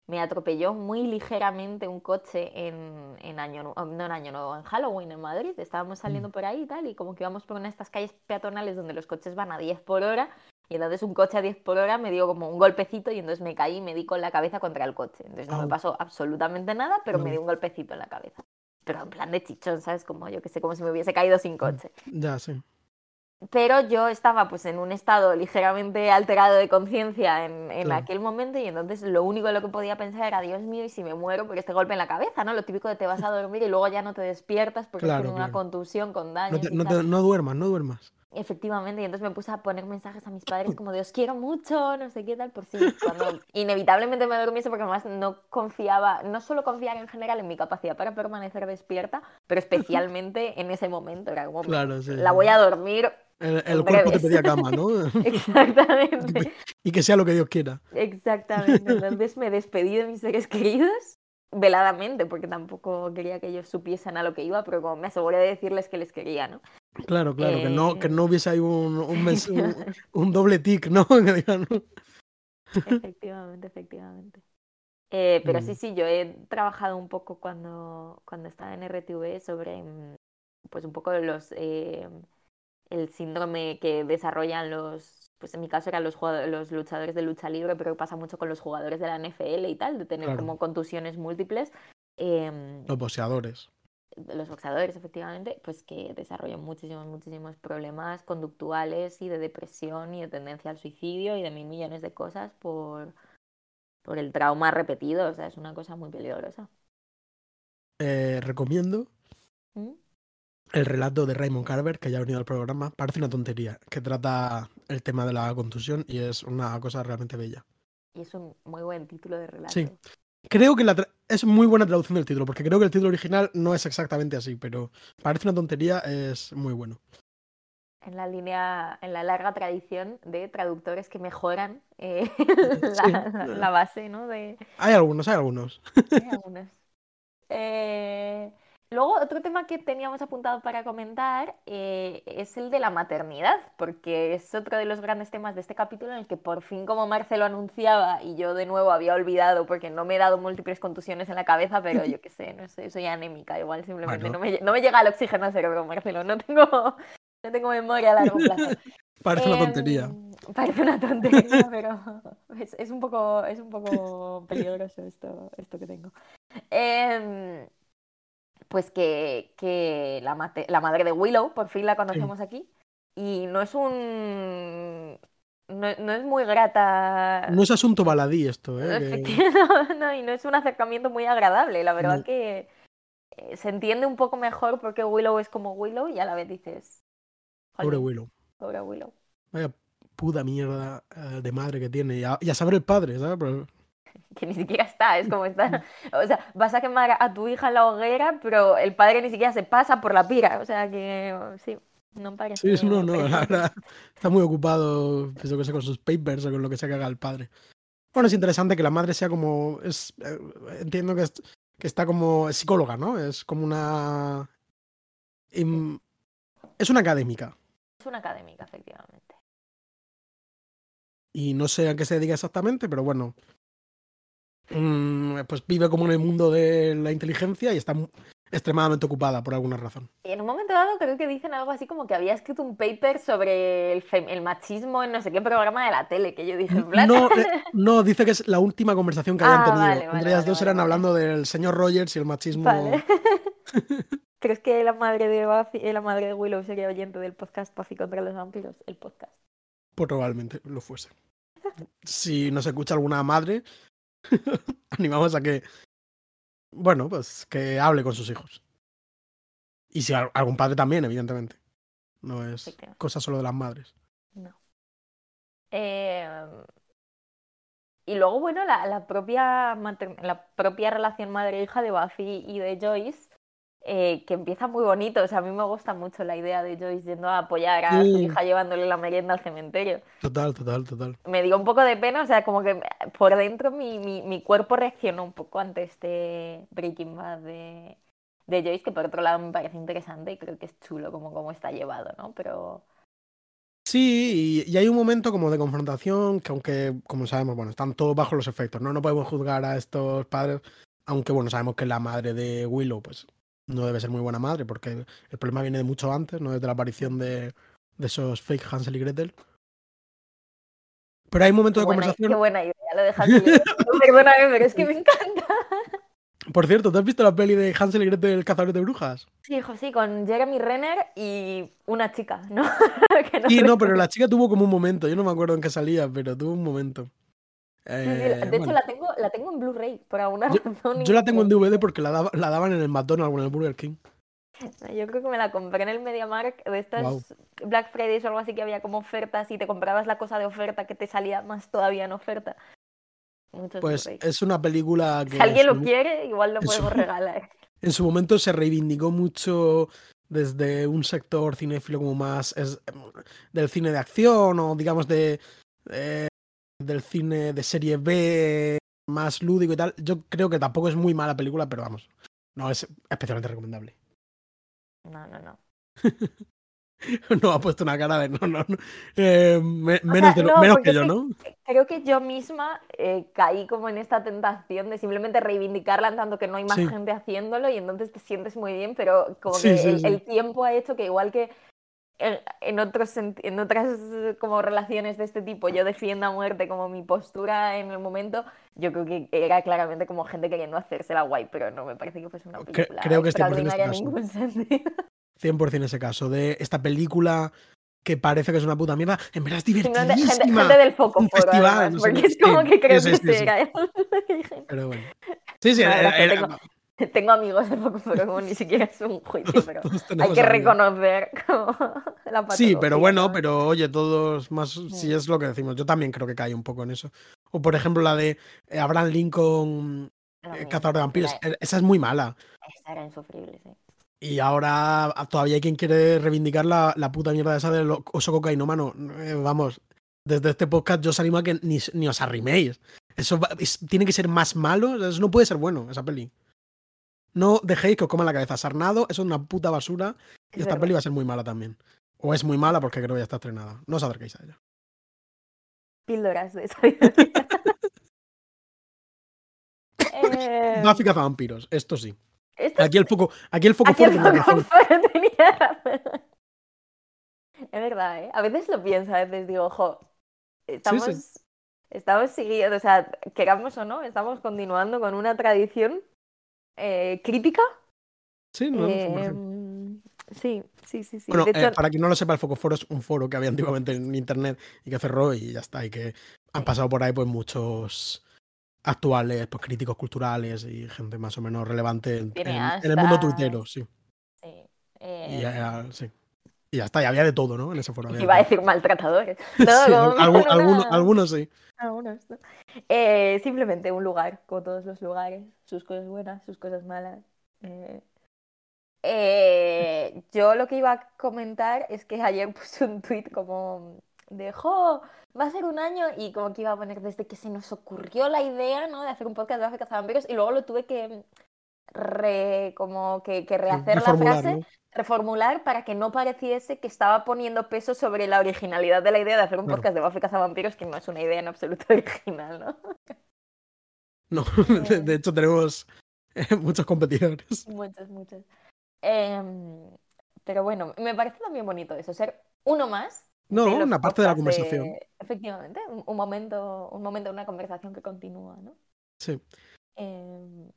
me atropelló muy ligeramente un coche en, en Año no en Año Nuevo, en Halloween en Madrid. Estábamos saliendo por ahí y tal, y como que íbamos por una de estas calles peatonales donde los coches van a 10 por hora. Y entonces un coche a 10 por hora me dio como un golpecito y entonces me caí y me di con la cabeza contra el coche. Entonces no me pasó absolutamente nada, pero me dio un golpecito en la cabeza. Pero en plan de chichón, ¿sabes? Como yo que sé, como si me hubiese caído sin coche. Ya, sí. Pero yo estaba pues en un estado ligeramente alterado de conciencia en, en Claro. aquel momento y entonces lo único en lo que podía pensar era, Dios mío, y si me muero por este golpe en la cabeza, ¿no? Lo típico de te vas a dormir y luego ya no te despiertas porque Claro, tienes una contusión con No, daños te- y no te- no duermas, no duermas. Efectivamente, y entonces me puse a poner mensajes a mis padres como de os quiero mucho, no sé qué tal, por si cuando inevitablemente me durmiese, porque además no confiaba, no solo confiar en general en mi capacidad para permanecer despierta, pero especialmente en ese momento, era como, Claro, sí. la voy a dormir El, el cuerpo te pedía cama, ¿no? Exactamente, y que sea lo que Dios quiera. exactamente. Entonces me despedí de mis seres queridos veladamente, porque tampoco quería que ellos supiesen a lo que iba, pero como me aseguré de decirles que les quería, ¿no? Claro, claro, que, no, que no Eh, hubiese ahí un, un, mes- un- un doble tic, ¿no? ¿no? Efectivamente, efectivamente. Eh, pero sí, Mm. sí, yo he trabajado un poco cuando, cuando estaba en RTV sobre, mm, pues un poco los, eh, el síndrome que desarrollan los, pues en mi caso eran los, jugadores, los luchadores de lucha libre, pero pasa mucho con los jugadores de la NFL y tal, de tener Claro. como contusiones múltiples. em, Los boxeadores. Los boxeadores, efectivamente, pues que desarrollan muchísimos, muchísimos problemas conductuales y de depresión y de tendencia al suicidio y de mil millones de cosas por, por el trauma repetido. O sea, es una cosa muy peligrosa. Eh, recomiendo ¿Mm? el relato de Raymond Carver, que ya ha venido al programa. Parece una tontería, que trata el tema de la contusión y es una cosa realmente bella. Y es un muy buen título de relato. Sí. Creo que la es muy buena traducción del título, porque creo que el título original no es exactamente así, pero parece una tontería, es muy bueno. En la línea, en la larga tradición de traductores que mejoran eh, Sí. la, la- la base, ¿no? De, Hay algunos, hay algunos. Hay algunos. Eh, luego, otro tema que teníamos apuntado para comentar eh, es el de la maternidad, porque es otro de los grandes temas de este capítulo en el que por fin, como Marcelo anunciaba, y yo de nuevo había olvidado porque no me he dado múltiples contusiones en la cabeza, pero yo qué sé, no sé, soy anémica, igual simplemente Bueno. no, me, no me llega el oxígeno al cerebro, Marcelo, no tengo, no tengo memoria a largo plazo. Parece una Em, tontería. Parece una tontería, pero es, es un poco, es un poco peligroso esto, esto que tengo. Em, pues que, que la, mate- la madre de Willow, por fin la conocemos aquí, y no es un... No, no es muy grata. No es asunto baladí esto, ¿eh? no, y no es un acercamiento muy agradable. La verdad No. que eh, se entiende un poco mejor porque Willow es como Willow y a la vez dices... Pobre "Jolín, Willow. Pobre Willow. Vaya puta mierda eh, de madre que tiene. Y a, y a saber el padre, ¿sabes? Pero- que ni siquiera está, es como está. O sea, vas a quemar a tu hija en la hoguera, pero el padre ni siquiera se pasa por la pira. O sea que sí, no parece. Sí, no, no, la verdad. Está muy ocupado, yo que sé, con sus papers o con lo que sea que haga el padre. Bueno, es interesante que la madre sea como. Es, eh, entiendo que, es- que está como psicóloga, ¿no? Es como una. im- es una académica. Es una académica, efectivamente. Y no sé a qué se dedica exactamente, pero bueno. Mm, pues vive como en el mundo de la inteligencia y está extremadamente ocupada por alguna razón. Y en un momento dado creo que dicen algo así como que había escrito un paper sobre el, machismo en no sé qué programa de la tele, que yo dije, en plan... No, eh, no, dice que es la última conversación que habían Ah, tenido. vale, vale, Entre ellas vale, dos eran hablando del señor Rogers y el machismo. ¿Crees que la madre de Buffy, eh, la madre de Willow sería oyente del podcast Buffy contra los vampiros? El podcast. Probablemente lo fuese. Si nos escucha alguna madre, animamos a que, bueno, pues que hable con sus hijos. Y si al- algún padre también, evidentemente. No es cosa solo de las madres. No. Eh, y luego, bueno, la, la propia, la propia relación madre-hija de Buffy y de Joyce, eh, que empieza muy bonito. O sea, a mí me gusta mucho la idea de Joyce yendo a apoyar a su hija llevándole la merienda al cementerio. Total, total, total. Me dio un poco de pena, o sea, como que por dentro mi, mi, mi cuerpo reaccionó un poco ante este Breaking Bad de, de Joyce, que por otro lado me parece interesante y creo que es chulo como cómo está llevado, ¿no? Pero Sí, y, y hay un momento como de confrontación que aunque, como sabemos, bueno, están todos bajo los efectos, ¿no? No podemos juzgar a estos padres, aunque bueno, sabemos que la madre de Willow, pues, no debe ser muy buena madre, porque el problema viene de mucho antes, ¿no? Desde la aparición de, de esos fake Hansel y Gretel. Pero hay un momento qué de buena, conversación. qué buena idea, lo dejas libre. Perdóname, pero es que me encanta. Por cierto, ¿te has visto la peli de Hansel y Gretel, el cazador de brujas? Sí, hijo, sí, con Jeremy Renner y una chica, ¿no? Que Sí, no, pero la chica tuvo como un momento, yo no me acuerdo en qué salía, pero tuvo un momento. Sí, sí, Eh, de hecho la tengo, la tengo en Blu-ray por alguna Yo- razón. Yo la tengo en. DVD porque la, daba- la daban en el McDonald's o en el Burger King. Yo creo que me la compré en el MediaMarkt de estas. Black Fridays o algo así que había como ofertas y te comprabas la cosa de oferta que te salía más todavía en oferta. Muchos Pues es una película que Si alguien en lo su- quiere, igual lo su- podemos regalar. en su momento se reivindicó mucho desde un sector cinéfilo como más es- del cine de acción o digamos de eh, del cine de serie B más lúdico y tal. Yo creo que tampoco es muy mala película, pero vamos, no es especialmente recomendable. No, no, no. no ha puesto una cara de no, no, no. Eh, me- menos, sea, de lo- no, menos porque que yo, ¿no? Creo que yo misma eh, caí como en esta tentación de simplemente reivindicarla en tanto que no hay más Sí. gente haciéndolo y entonces te sientes muy bien, pero como Sí, que sí, el, sí. el tiempo ha hecho que igual que en, otros en otras como relaciones de este tipo yo defiendo a muerte como mi postura en el momento, yo creo que era claramente como gente queriendo hacérsela guay, pero no me parece que fuese una película creo que es 100% este extraordinaria en caso. ningún sentido. 100% ese caso, de esta película que parece que es una puta mierda, en verdad es Simplemente gente, divertidísima. gente del foco un foro, festival, además, no sé porque es como Sí, que creo sí, que sí, era Pero bueno. Sí, sí, No, era- era- tengo- amigos de como ni siquiera es un juicio, pero hay que reconocer como la Sí, pero bueno, pero oye, todos más, si es lo que decimos, yo también creo que cae un poco en eso. O por ejemplo la de eh, Abraham Lincoln, eh, Cazador de vampiros, eh, esa es muy mala. Esa era insufrible, sí. Y ahora ah, todavía hay quien quiere reivindicar la, la puta mierda esa del oso cocainómano. Eh, vamos, desde este podcast yo os animo a que ni, ni os arriméis. Eso va- es- tiene que ser más malo, eso no puede ser bueno, esa peli. No dejéis que os coman la cabeza. Sarnado, eso es una puta basura. Y Es esta verdad. peli va a ser muy mala también. O es muy mala porque creo que ya está estrenada. No os acerquéis a ella. Píldoras de sabiduría. Eh, Buffy cazavampiros, esto sí. esto Aquí el foco, aquí el foco Aquí el fuerte tiene foco fuerte tenía. Es verdad, ¿eh? A veces lo pienso, a veces digo, ojo, estamos, estamos siguiendo, o sea, queramos o no, estamos continuando con una tradición eh, crítica. Sí, no, Eh, 100%. sí, sí, sí, sí. Bueno, eh, para quien no lo sepa, el Foco Foro es un foro que había antiguamente en internet y que cerró y ya está. Y que han pasado por ahí pues muchos actuales, pues críticos culturales y gente más o menos relevante en, Tiene en- en el mundo tuitero, sí. sí, Y eh, sí. Y ya está, y había de todo, ¿no? En ese foro. iba a decir maltratadores. No, Sí, algún- algunos, algunos sí. Algunos, ¿no? Eh, simplemente un lugar, como todos los lugares, sus cosas buenas, sus cosas malas. Eh, eh, yo lo que iba a comentar es que ayer puse un tweet como de, "Jo, va a ser un año y como que iba a poner desde que se nos ocurrió la idea, ¿no? De hacer un podcast de Buffy Cazavampiros y luego lo tuve que re, como que, que rehacer la frase. Reformular para que no pareciese que estaba poniendo peso sobre la originalidad de la idea de hacer un Claro. podcast de Buffy Cazavampiros, que no es una idea en absoluto original, ¿no? No, de, de hecho tenemos eh, muchos competidores. Muchos, muchos. Em, pero bueno, me parece también bonito eso, ser uno más. No, una parte de la conversación. efectivamente, un, un momento, un momento, una conversación que continúa, ¿no? Sí. Em,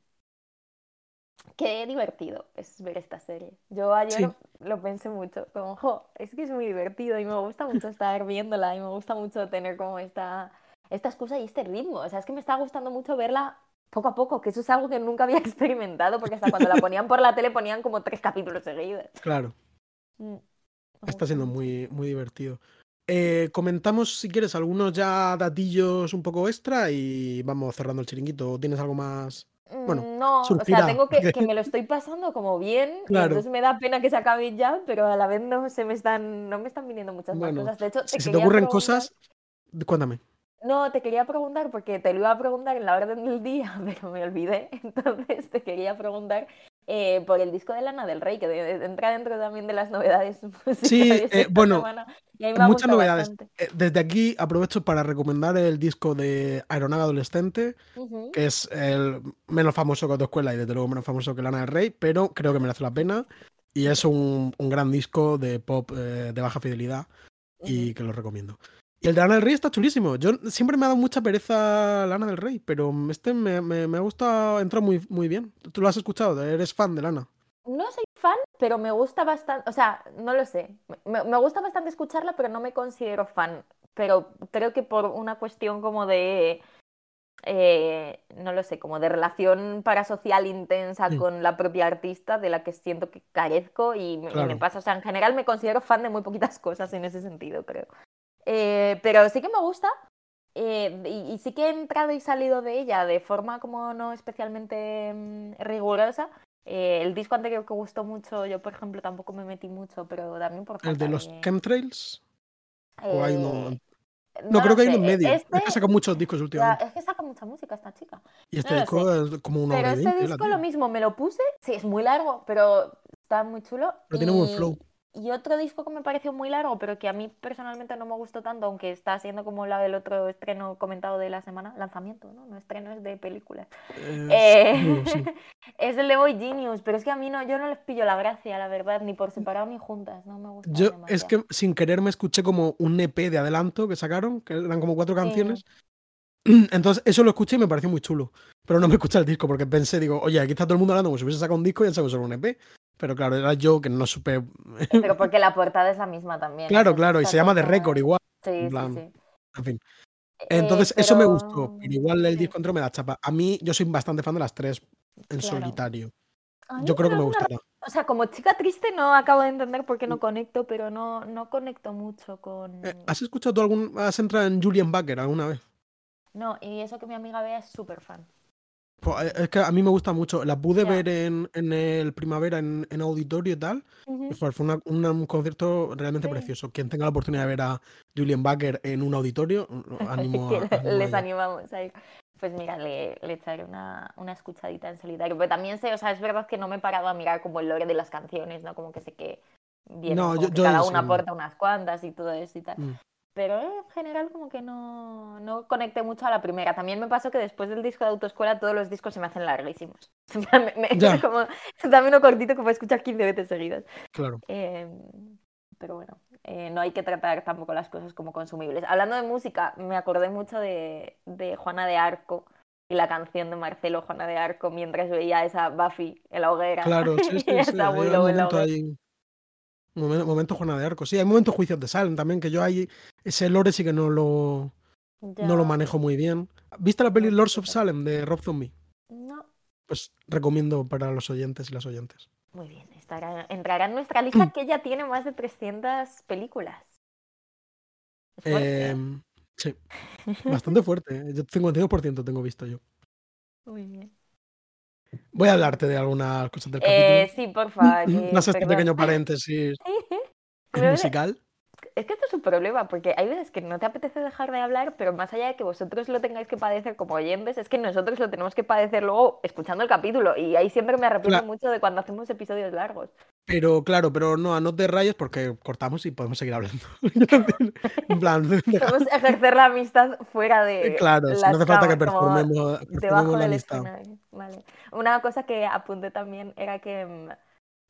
qué divertido es ver esta serie. Yo ayer lo pensé mucho, como, jo, es que es muy divertido y me gusta mucho estar viéndola y me gusta mucho tener como esta, esta excusa y este ritmo. O sea, es que me está gustando mucho verla poco a poco, que eso es algo que nunca había experimentado, porque hasta cuando la ponían por la tele ponían como tres capítulos seguidos. Claro. Mm, Está siendo muy, muy divertido. Eh, comentamos, si quieres, algunos ya datillos un poco extra y vamos cerrando el chiringuito. ¿O ¿Tienes algo más? Bueno, Mm, no, o sea, tengo que, me lo estoy pasando como bien, Claro. entonces me da pena que se acabe ya, pero a la vez no se me están, no me están viniendo muchas más Bueno, cosas. De hecho, Si se te ocurren preguntar- cosas, cuéntame. No, te quería preguntar porque te lo iba a preguntar en la orden del día, pero me olvidé. Entonces te quería preguntar eh, por el disco de Lana del Rey, que entra dentro también de las novedades musicales eh, bueno, Muchas novedades. bastante. Eh, Desde aquí aprovecho para recomendar el disco de Aeronave Adolescente, que es el menos famoso que Autoescuela y desde luego menos famoso que Lana del Rey, pero creo que merece la pena. Y es un, un gran disco de pop eh, de baja fidelidad y que lo recomiendo. Y el de Lana del Rey está chulísimo. Yo siempre me ha dado mucha pereza Lana del Rey, pero este me, me, me ha gustado, entra muy, muy bien. ¿Tú lo has escuchado? ¿Eres fan de Lana? No soy fan, pero me gusta bastante, o sea, no lo sé. Me, me gusta bastante escucharla, pero no me considero fan. Pero creo que por una cuestión como de, eh, no lo sé, como de relación parasocial intensa Sí. con la propia artista, de la que siento que carezco y me, y me pasa. O sea, en general me considero fan de muy poquitas cosas en ese sentido, creo. Eh, pero sí que me gusta. eh, y, y sí que he entrado y salido de ella de forma como no especialmente mm, rigurosa. Eh, el disco anterior que gustó mucho, yo por ejemplo tampoco me metí mucho, pero también por ¿El de los chemtrails? ¿O hay uno eh, No, lo creo que hay sé, uno en medio. Este, Es que saca muchos discos ya, últimamente. es que saca mucha música esta chica. Y este no disco es como una Pero y este disco lo mismo, me lo puse. Sí, es muy largo, pero está muy chulo. Pero tiene buen y- flow. Y otro disco que me pareció muy largo, pero que a mí personalmente no me gustó tanto, aunque está siendo como la del otro estreno comentado de la semana, lanzamiento, ¿no? No estreno, es de película. Eh, Eh, sí, sí. es el de Boy Genius, pero es que a mí no, yo no les pillo la gracia, la verdad, ni por separado ni juntas, no me gusta. Yo es que sin querer me escuché como un EP de adelanto que sacaron, que eran como cuatro canciones. Entonces, eso lo escuché y me pareció muy chulo. Pero no me escuché el disco porque pensé, digo, oye, aquí está todo el mundo hablando como si hubiese sacado un disco y han sacado solo un EP. Pero claro, era yo que no supe. Pero porque la portada es la misma también. Claro, claro, y se llama The Record igual. Sí, en sí, plan, sí. En fin. Eh, Entonces, eso me gustó. Pero igual el disco entero me da chapa. A mí, yo soy bastante fan de las tres en Claro. solitario. Yo creo que me gustará. O sea, como chica triste no acabo de entender por qué no conecto, pero no, no conecto mucho con... Eh, ¿Has escuchado tú algún. ¿Has entrado en Julian Baker alguna vez? No, y eso que mi amiga Bea es súper fan. Pues, eh, es que a mí me gusta mucho. La pude Ya. ver en, en el primavera en, en auditorio y tal. y, joder, fue una- una- un concierto realmente Sí. precioso. Quien tenga la oportunidad de ver a Julian Baker en un auditorio, animo a. les animamos a ir. Pues mira, le, le echaré una, una escuchadita en solitario. Pero también sé, o sea, es verdad que no me he parado a mirar como el lore de las canciones, ¿no? Como que sé que vienen, No, yo- yo cada una aporta unas cuantas y todo eso y tal. Mm. Pero en general como que no, no conecté mucho a la primera. También me pasó que después del disco de autoescuela todos los discos se me hacen larguísimos. Me- me- Ya. como, dame uno cortito que puedo escuchar 15 veces seguidas. Claro. Eh, pero bueno, eh, no hay que tratar tampoco las cosas como consumibles. Hablando de música, me acordé mucho de, de Juana de Arco y la canción de Marcelo Juana de Arco mientras veía esa Buffy en la hoguera. Claro, sí, sí, sí. esa Willow en la hoguera. ahí. Momento, momento Juana de Arco. Sí, hay momentos juicios de Salem también, que yo ahí. Ese lore sí que no lo, no lo manejo muy bien. ¿Viste la peli Lords of. Salem de Rob Zombie? No, Pues recomiendo para los oyentes y las oyentes. muy bien. Estará, entrará en nuestra lista que ya tiene más de 300 películas. ¿eh? Em, sí, bastante fuerte. ¿eh? Yo 52% tengo visto yo. Muy bien. Voy a hablarte de algunas cosas del Eh, capítulo. sí, por favor. que- Haz este pequeño paréntesis musical. Es que esto es un problema, porque hay veces que no te apetece dejar de hablar, pero más allá de que vosotros lo tengáis que padecer como oyentes, es que nosotros lo tenemos que padecer luego escuchando el capítulo. Y ahí siempre me arrepiento Claro. mucho de cuando hacemos episodios largos. Pero claro, pero no, no te rayes porque cortamos y podemos seguir hablando. en plan, Podemos ejercer la amistad fuera de. claro, si las no hace falta que performemos, Debajo la del amistad. Vale. Una cosa que apunté también era que, mm,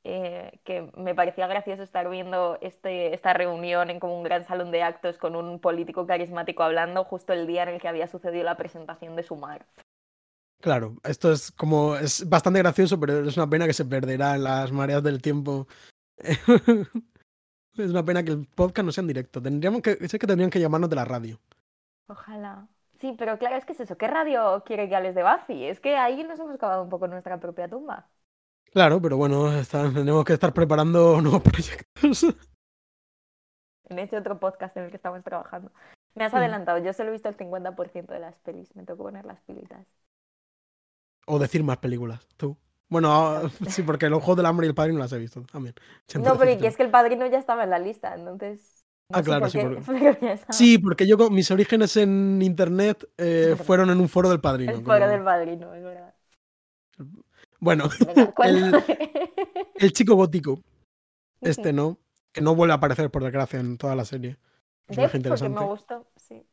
eh, que me parecía gracioso estar viendo este, esta reunión en como un gran salón de actos con un político carismático hablando justo el día en el que había sucedido la presentación de Sumar. Claro, esto es como, es bastante gracioso, pero es una pena que se perderá en las mareas del tiempo. es una pena que el podcast no sea en directo. Tendríamos que, es que tendrían que llamarnos de la radio. Ojalá. Sí, pero claro, es que es eso. ¿Qué radio quiere que hables de Buffy? Es que ahí nos hemos cavado un poco nuestra propia tumba. Claro, pero bueno, está- tenemos que estar preparando nuevos proyectos. En ese otro podcast en el que estamos trabajando. Me has Mm. adelantado, yo solo he visto el 50% de las pelis. Me tocó poner las pilitas. O decir más películas, tú. Bueno, sí, porque los Juegos del Hambre y el Padre no las he visto también. No, pero que es que el padrino ya estaba en la lista, entonces. no Ah, claro, por sí, porque-. Sí, porque yo mis orígenes en internet eh, fueron en un foro del Padrino. El foro como- del padrino, es verdad. Bueno, Venga, el, el chico gótico, este no, que no vuelve a aparecer por desgracia en toda la serie. Es interesante. me gustó, sí.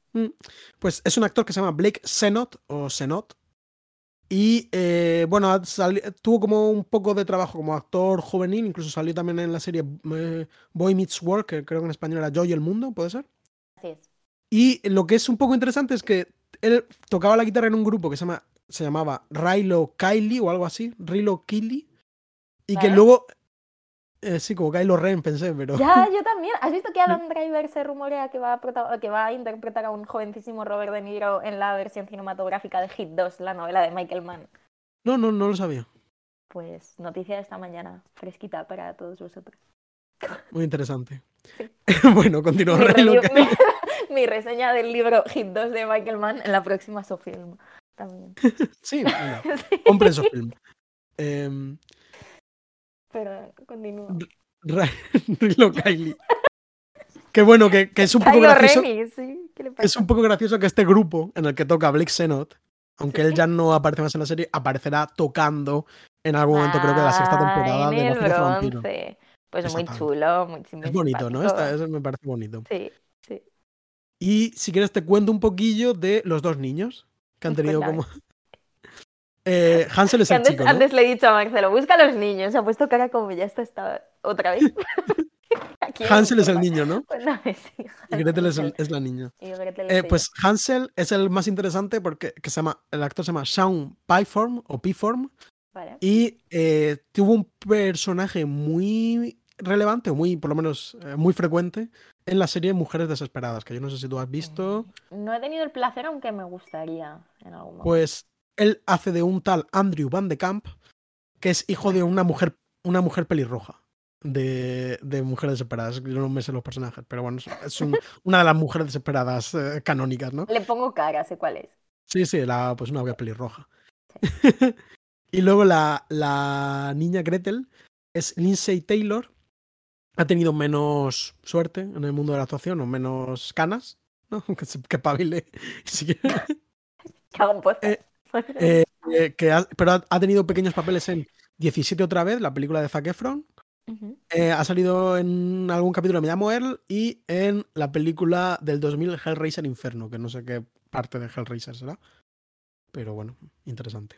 Pues es un actor que se llama Blake Senot o Senot. Y eh, bueno, tuvo como un poco de trabajo como actor juvenil, incluso salió también en la serie eh, Boy Meets World, que creo que en español era Yo y el Mundo, ¿puede ser? Así es. Y lo que es un poco interesante es que él tocaba la guitarra en un grupo que se, llama, se llamaba Rilo Kylie o algo así, Rilo Kylie, y que luego, eh, sí, como Kylo Ren pensé, pero... Ya, yo también. ¿Has visto que Adam Driver se rumorea que va, a que va a interpretar a un jovencísimo Robert De Niro en la versión cinematográfica de Hit 2, la novela de Michael Mann? No, no, no lo sabía. Pues noticia de esta mañana, fresquita para todos vosotros. Muy interesante. Sí. bueno, continúa. Mi, review- mi- mi reseña del libro Hit 2 de Michael Mann en la próxima Sofilm. También. Sí, Sí, compren esos films. Pero continúa. Rilo Kylie. Que bueno, que, que es un poco gracioso. Renny, sí. ¿Qué le Es un poco gracioso que este grupo en el que toca Blake Senot, aunque él ya no aparece más en la serie, aparecerá tocando en algún momento, creo que de la sexta Ah, temporada de cazavampiros. vampiro. Pues muy chulo, muy, Es bonito, ¿no? Esta, eso me parece bonito. Sí, sí. Y si quieres te cuento un poquillo de los dos niños que han tenido como... Eh, Hansel es el antes, chico, ¿no? antes le he dicho a Marcelo, busca a los niños. Se ha puesto cara como ya está, está otra vez. Hansel es el niño, ¿no? Sí. Y Gretel es, el- la niña. Eh, es pues Hansel es el más interesante porque que se llama, el actor se llama Sean Pyform o Piform. Vale. y eh, tuvo un personaje muy relevante, o muy, por lo menos, eh, muy frecuente en la serie Mujeres Desesperadas, que yo no sé si tú has visto. No he tenido el placer, aunque me gustaría en algún momento. Pues él hace de un tal Andrew Van de Camp, que es hijo de una mujer, una mujer pelirroja. De, de mujeres desesperadas. Yo no me sé los personajes, pero bueno, es, es un- una de las mujeres desesperadas eh, canónicas, ¿no? Le pongo cara, sé cuál es. Sí, sí, la, pues una obvia pelirroja. y luego la, la niña Gretel es Lindsay Taylor. Ha tenido menos suerte en el mundo de la actuación, o menos canas, ¿no? Que, que pabile. Si. Eh, Eh, eh, que ha- pero ha, ha tenido pequeños papeles en 17 otra vez, la película de Zac Efron. Eh, ha salido en algún capítulo de Me llamo Earl y en la película del 2000 Hellraiser Inferno, que no sé qué parte de Hellraiser será. Pero bueno, interesante.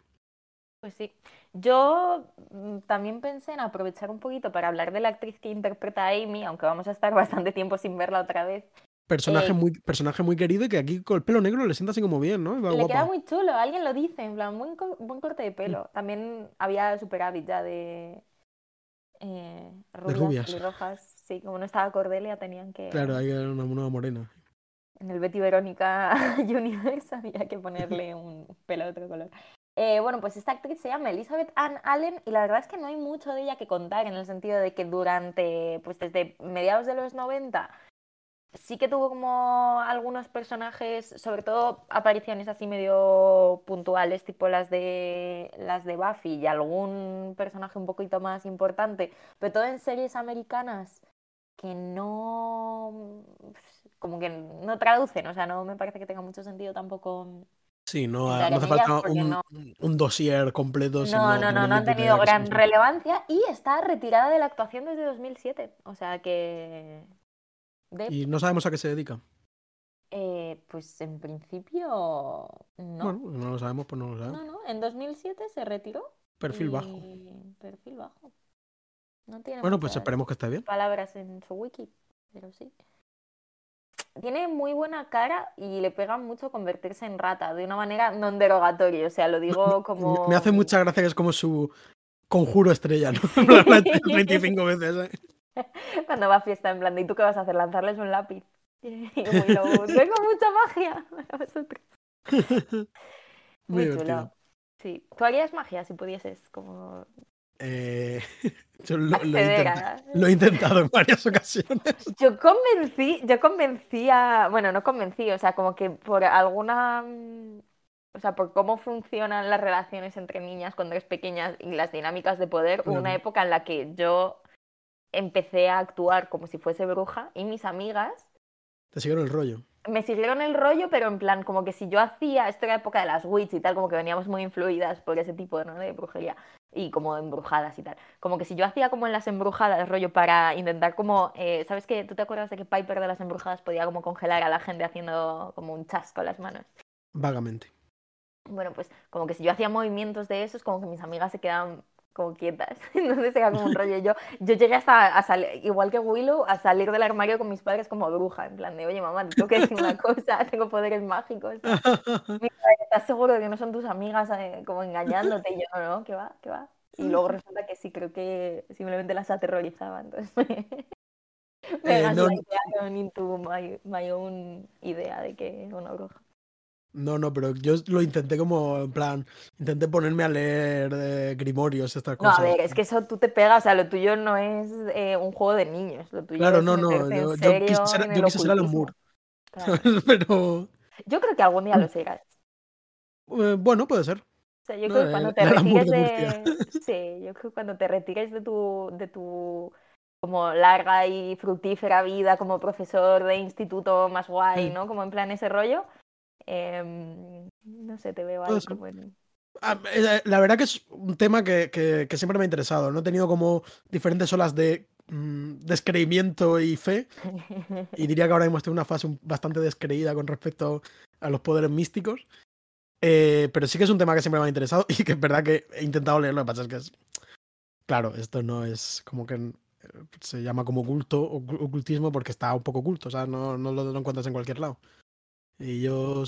Pues sí. Yo mm, también pensé en aprovechar un poquito para hablar de la actriz que interpreta a Amy, aunque vamos a estar bastante tiempo sin verla otra vez. Personaje, Eh, muy, personaje muy querido y que aquí con el pelo negro le sienta así como bien, ¿no? Va Le guapa. queda muy chulo, alguien lo dice, en plan, buen, buen corte de pelo. También había superávit ya de eh, rubias, rubias. pelirrojas. Sí, como no estaba Cordelia, tenían que. Claro, hay una, una morena. En el Betty Verónica Universe había que ponerle un pelo de otro color. Eh, bueno, pues esta actriz se llama Elizabeth Ann Allen y la verdad es que no hay mucho de ella que contar en el sentido de que durante, pues desde mediados de los 90 sí que tuvo como algunos personajes, sobre todo apariciones así medio puntuales, tipo las de las de Buffy y algún personaje un poquito más importante, pero todo en series americanas que no como que no traducen, o sea, no me parece que tenga mucho sentido tampoco. Sí, no, no hace falta un, no- un dossier completo. No, sino no, no, no han tenido gran relevancia y está retirada de la actuación desde 2007, o sea que de Y no sabemos a qué se dedica. Eh, pues en principio no. Bueno, no lo sabemos, pues no lo sabemos. No, no, en 2007 se retiró. Perfil bajo. y- Perfil bajo. No tiene Bueno, pues esperemos que esté bien. palabras en su wiki, pero sí. Tiene muy buena cara y le pega mucho convertirse en rata de una manera non derogatoria, o sea, lo digo como... Me hace mucha gracia que es como su conjuro estrella, ¿no? En plan, la he hecho 25 veces. ¿eh? Cuando va a fiesta, en plan, ¿y tú qué vas a hacer? ¿Lanzarles un lápiz? Y tengo mucha magia para vosotros. Muy Muy chulo. Sí. ¿Tú harías magia si pudieses? Como Eh, yo lo, lo he lo intentado en varias ocasiones. Yo convencí, yo convencí a... Bueno, no convencí, o sea, como que por alguna... mm, O sea, por cómo funcionan las relaciones entre niñas cuando eres pequeña y las dinámicas de poder, hubo una época en la que yo empecé a actuar como si fuese bruja y mis amigas Te siguieron el rollo. me siguieron el rollo, pero en plan, como que si yo hacía, esto era época de las witch y tal, como que veníamos muy influidas por ese tipo ¿no? de brujería y como embrujadas y tal. Como que si yo hacía como en las embrujadas, rollo, para intentar como, eh, ¿sabes qué? ¿Tú te acuerdas de que Piper de las embrujadas podía como congelar a la gente haciendo como un chas con las manos? Vagamente. Bueno, pues como que si yo hacía movimientos de esos, como que mis amigas se quedaban como quietas. Entonces era como un rollo. Yo, yo llegué hasta a salir, igual que Willow, a salir del armario con mis padres como bruja, en plan de, oye mamá, te tengo que decir una cosa, tengo poderes mágicos. ¿Estás seguro de que no son tus amigas eh, como engañándote? Y yo, no, no, que va, que va. Y luego resulta que sí, creo que simplemente las aterrorizaba. Entonces me, me Eh, no, my, my own idea de que era una bruja. No, no, pero yo lo intenté como, en plan, intenté ponerme a leer eh, grimorios, estas No, cosas. a ver, es que eso tú te pegas, o sea, lo tuyo no es eh, un juego de niños, lo tuyo Claro, es no, no, yo, en yo quise ser Alan. Moore. Pero, Yo creo que algún día lo serás. eh, bueno, puede ser. O sea, yo No, creo que cuando te retires de. Sí, yo creo que cuando te retires de tu, de tu como larga y fructífera vida como profesor de instituto más guay. ¿no? Como en plan ese rollo. Em, no sé, te veo ser. como en... Ah, eh, La verdad que es un tema que, que- que siempre me ha interesado. No he tenido como diferentes olas de mm, descreimiento y fe. Y diría que ahora mismo estoy en una fase bastante descreída con respecto a los poderes místicos. Eh, pero sí que es un tema que siempre me ha interesado y que es verdad que he intentado leerlo. Lo que pasa es que es. Claro, esto no es como que eh, se llama como culto o ocu- ocultismo porque está un poco oculto. O sea, no, no lo, lo encuentras en cualquier lado. Y yo.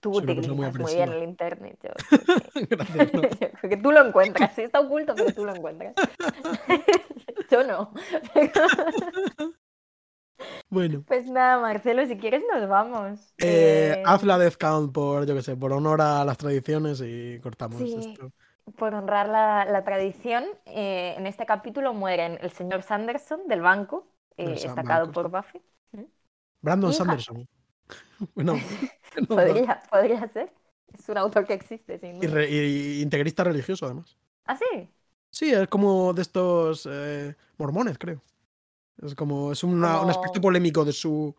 Tú Soy muy muy bien el internet. Yo, creo que- Gracias. ¿no? yo creo que tú lo encuentras. Sí, está oculto, pero tú lo encuentras. yo no. Bueno. Pues nada, Marcelo, si quieres nos vamos. Eh, Eh, haz la Death Count por, yo que sé, por honor a las tradiciones y cortamos Sí. esto. Por honrar la, la tradición, eh, en este capítulo mueren el señor Sanderson del banco, eh, destacado banco, por sí. Buffy. Brandon. Sanderson. Bueno, no, no. Podría, podría ser. Es un autor que existe, sin Y, duda. re- y integrista religioso, además. ¿Ah, sí? Sí, es como de estos eh, mormones, creo. Es como, es una- un Como- aspecto polémico de su.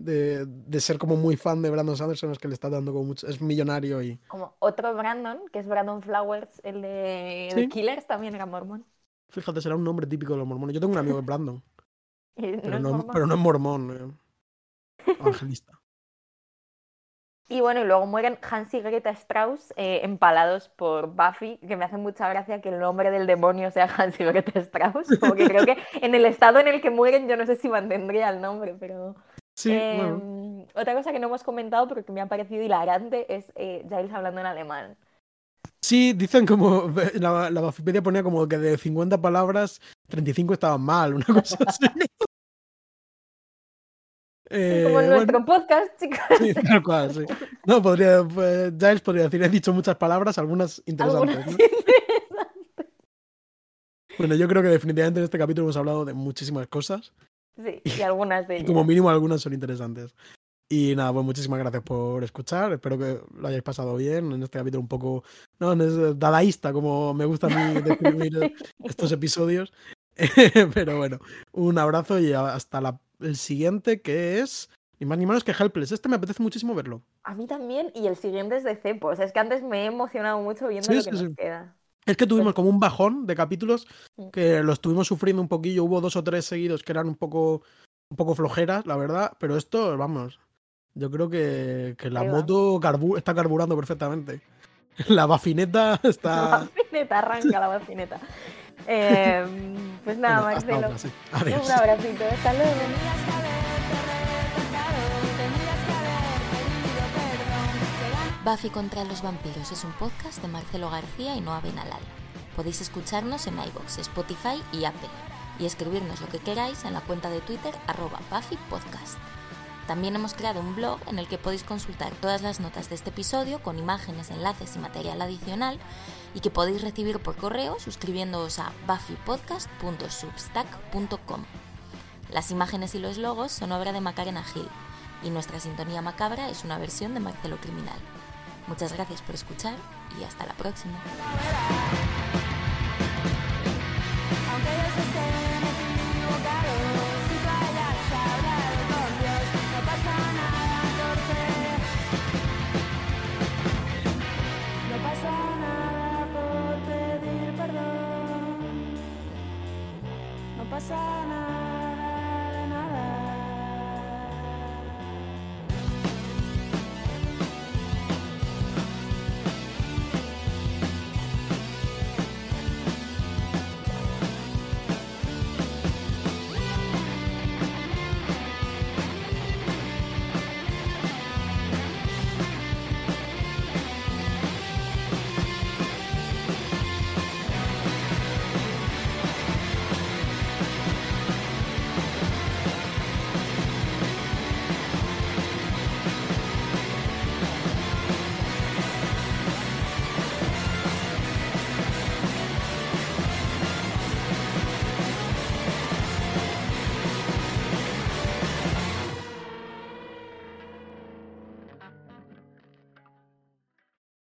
De, de ser como muy fan de Brandon Sanderson, es que le está dando como mucho. Es millonario y. Como otro Brandon, que es Brandon Flowers, el de, de Sí. Killers, también era mormón. Fíjate, será un nombre típico de los mormones. Yo tengo un amigo es Brandon, Y no pero no, mormón. pero no es mormón. eh, evangelista. Y bueno, y luego mueren Hans y Greta Strauss eh, empalados por Buffy, que me hace mucha gracia que el nombre del demonio sea Hans y Greta Strauss. Como que creo que en el estado en el que mueren yo no sé si mantendría el nombre, pero... Sí, bueno. Em, Otra cosa que no hemos comentado, pero que me ha parecido hilarante, es eh, Giles hablando en alemán. Sí, dicen como. La, la Wikipedia ponía como que de 50 palabras, 35 estaban mal, una cosa así. Eh, Como en bueno, nuestro podcast, chicos. sí, tal cual, sí. No, podría. Pues, Giles podría decir, he dicho muchas palabras, algunas interesantes. Algunas ¿no? interesantes. Bueno, yo creo que definitivamente en este capítulo hemos hablado de muchísimas cosas Sí, y algunas de ellas. como mínimo algunas son interesantes. Y nada, pues muchísimas gracias por escuchar. Espero que lo hayáis pasado bien en este capítulo un poco no, no es dadaísta, como me gusta a mí describir estos episodios. Pero bueno, un abrazo y hasta la- el siguiente que es ni más ni menos que Helpless. Este me apetece muchísimo verlo. A mí también, y el siguiente es de Cepos. Es que antes me he emocionado mucho viendo Sí, lo sí, que nos sí. queda. Es que tuvimos Pues- como un bajón de capítulos que lo estuvimos sufriendo un poquillo. Hubo dos o tres seguidos que eran un poco, un poco flojeras, la verdad. Pero esto, vamos, yo creo que, que la Ahí moto carbu- está carburando perfectamente. La bafineta La está. bafineta, arranca la bafineta. Em, pues nada, Bueno, Marcelo. sí. Adiós. Un abracito, hasta luego. Buffy contra los vampiros es un podcast de Marcelo García y Noa Benalal. Podéis escucharnos en iVoox, Spotify y Apple y escribirnos lo que queráis en la cuenta de Twitter arroba Buffy Podcast. También hemos creado un blog en el que podéis consultar todas las notas de este episodio con imágenes, enlaces y material adicional y que podéis recibir por correo suscribiéndoos a buffypodcast.substack.com. Las imágenes y los logos son obra de Macarena Gil y nuestra sintonía macabra es una versión de Marcelo Criminal. Muchas gracias por escuchar y hasta la próxima. Por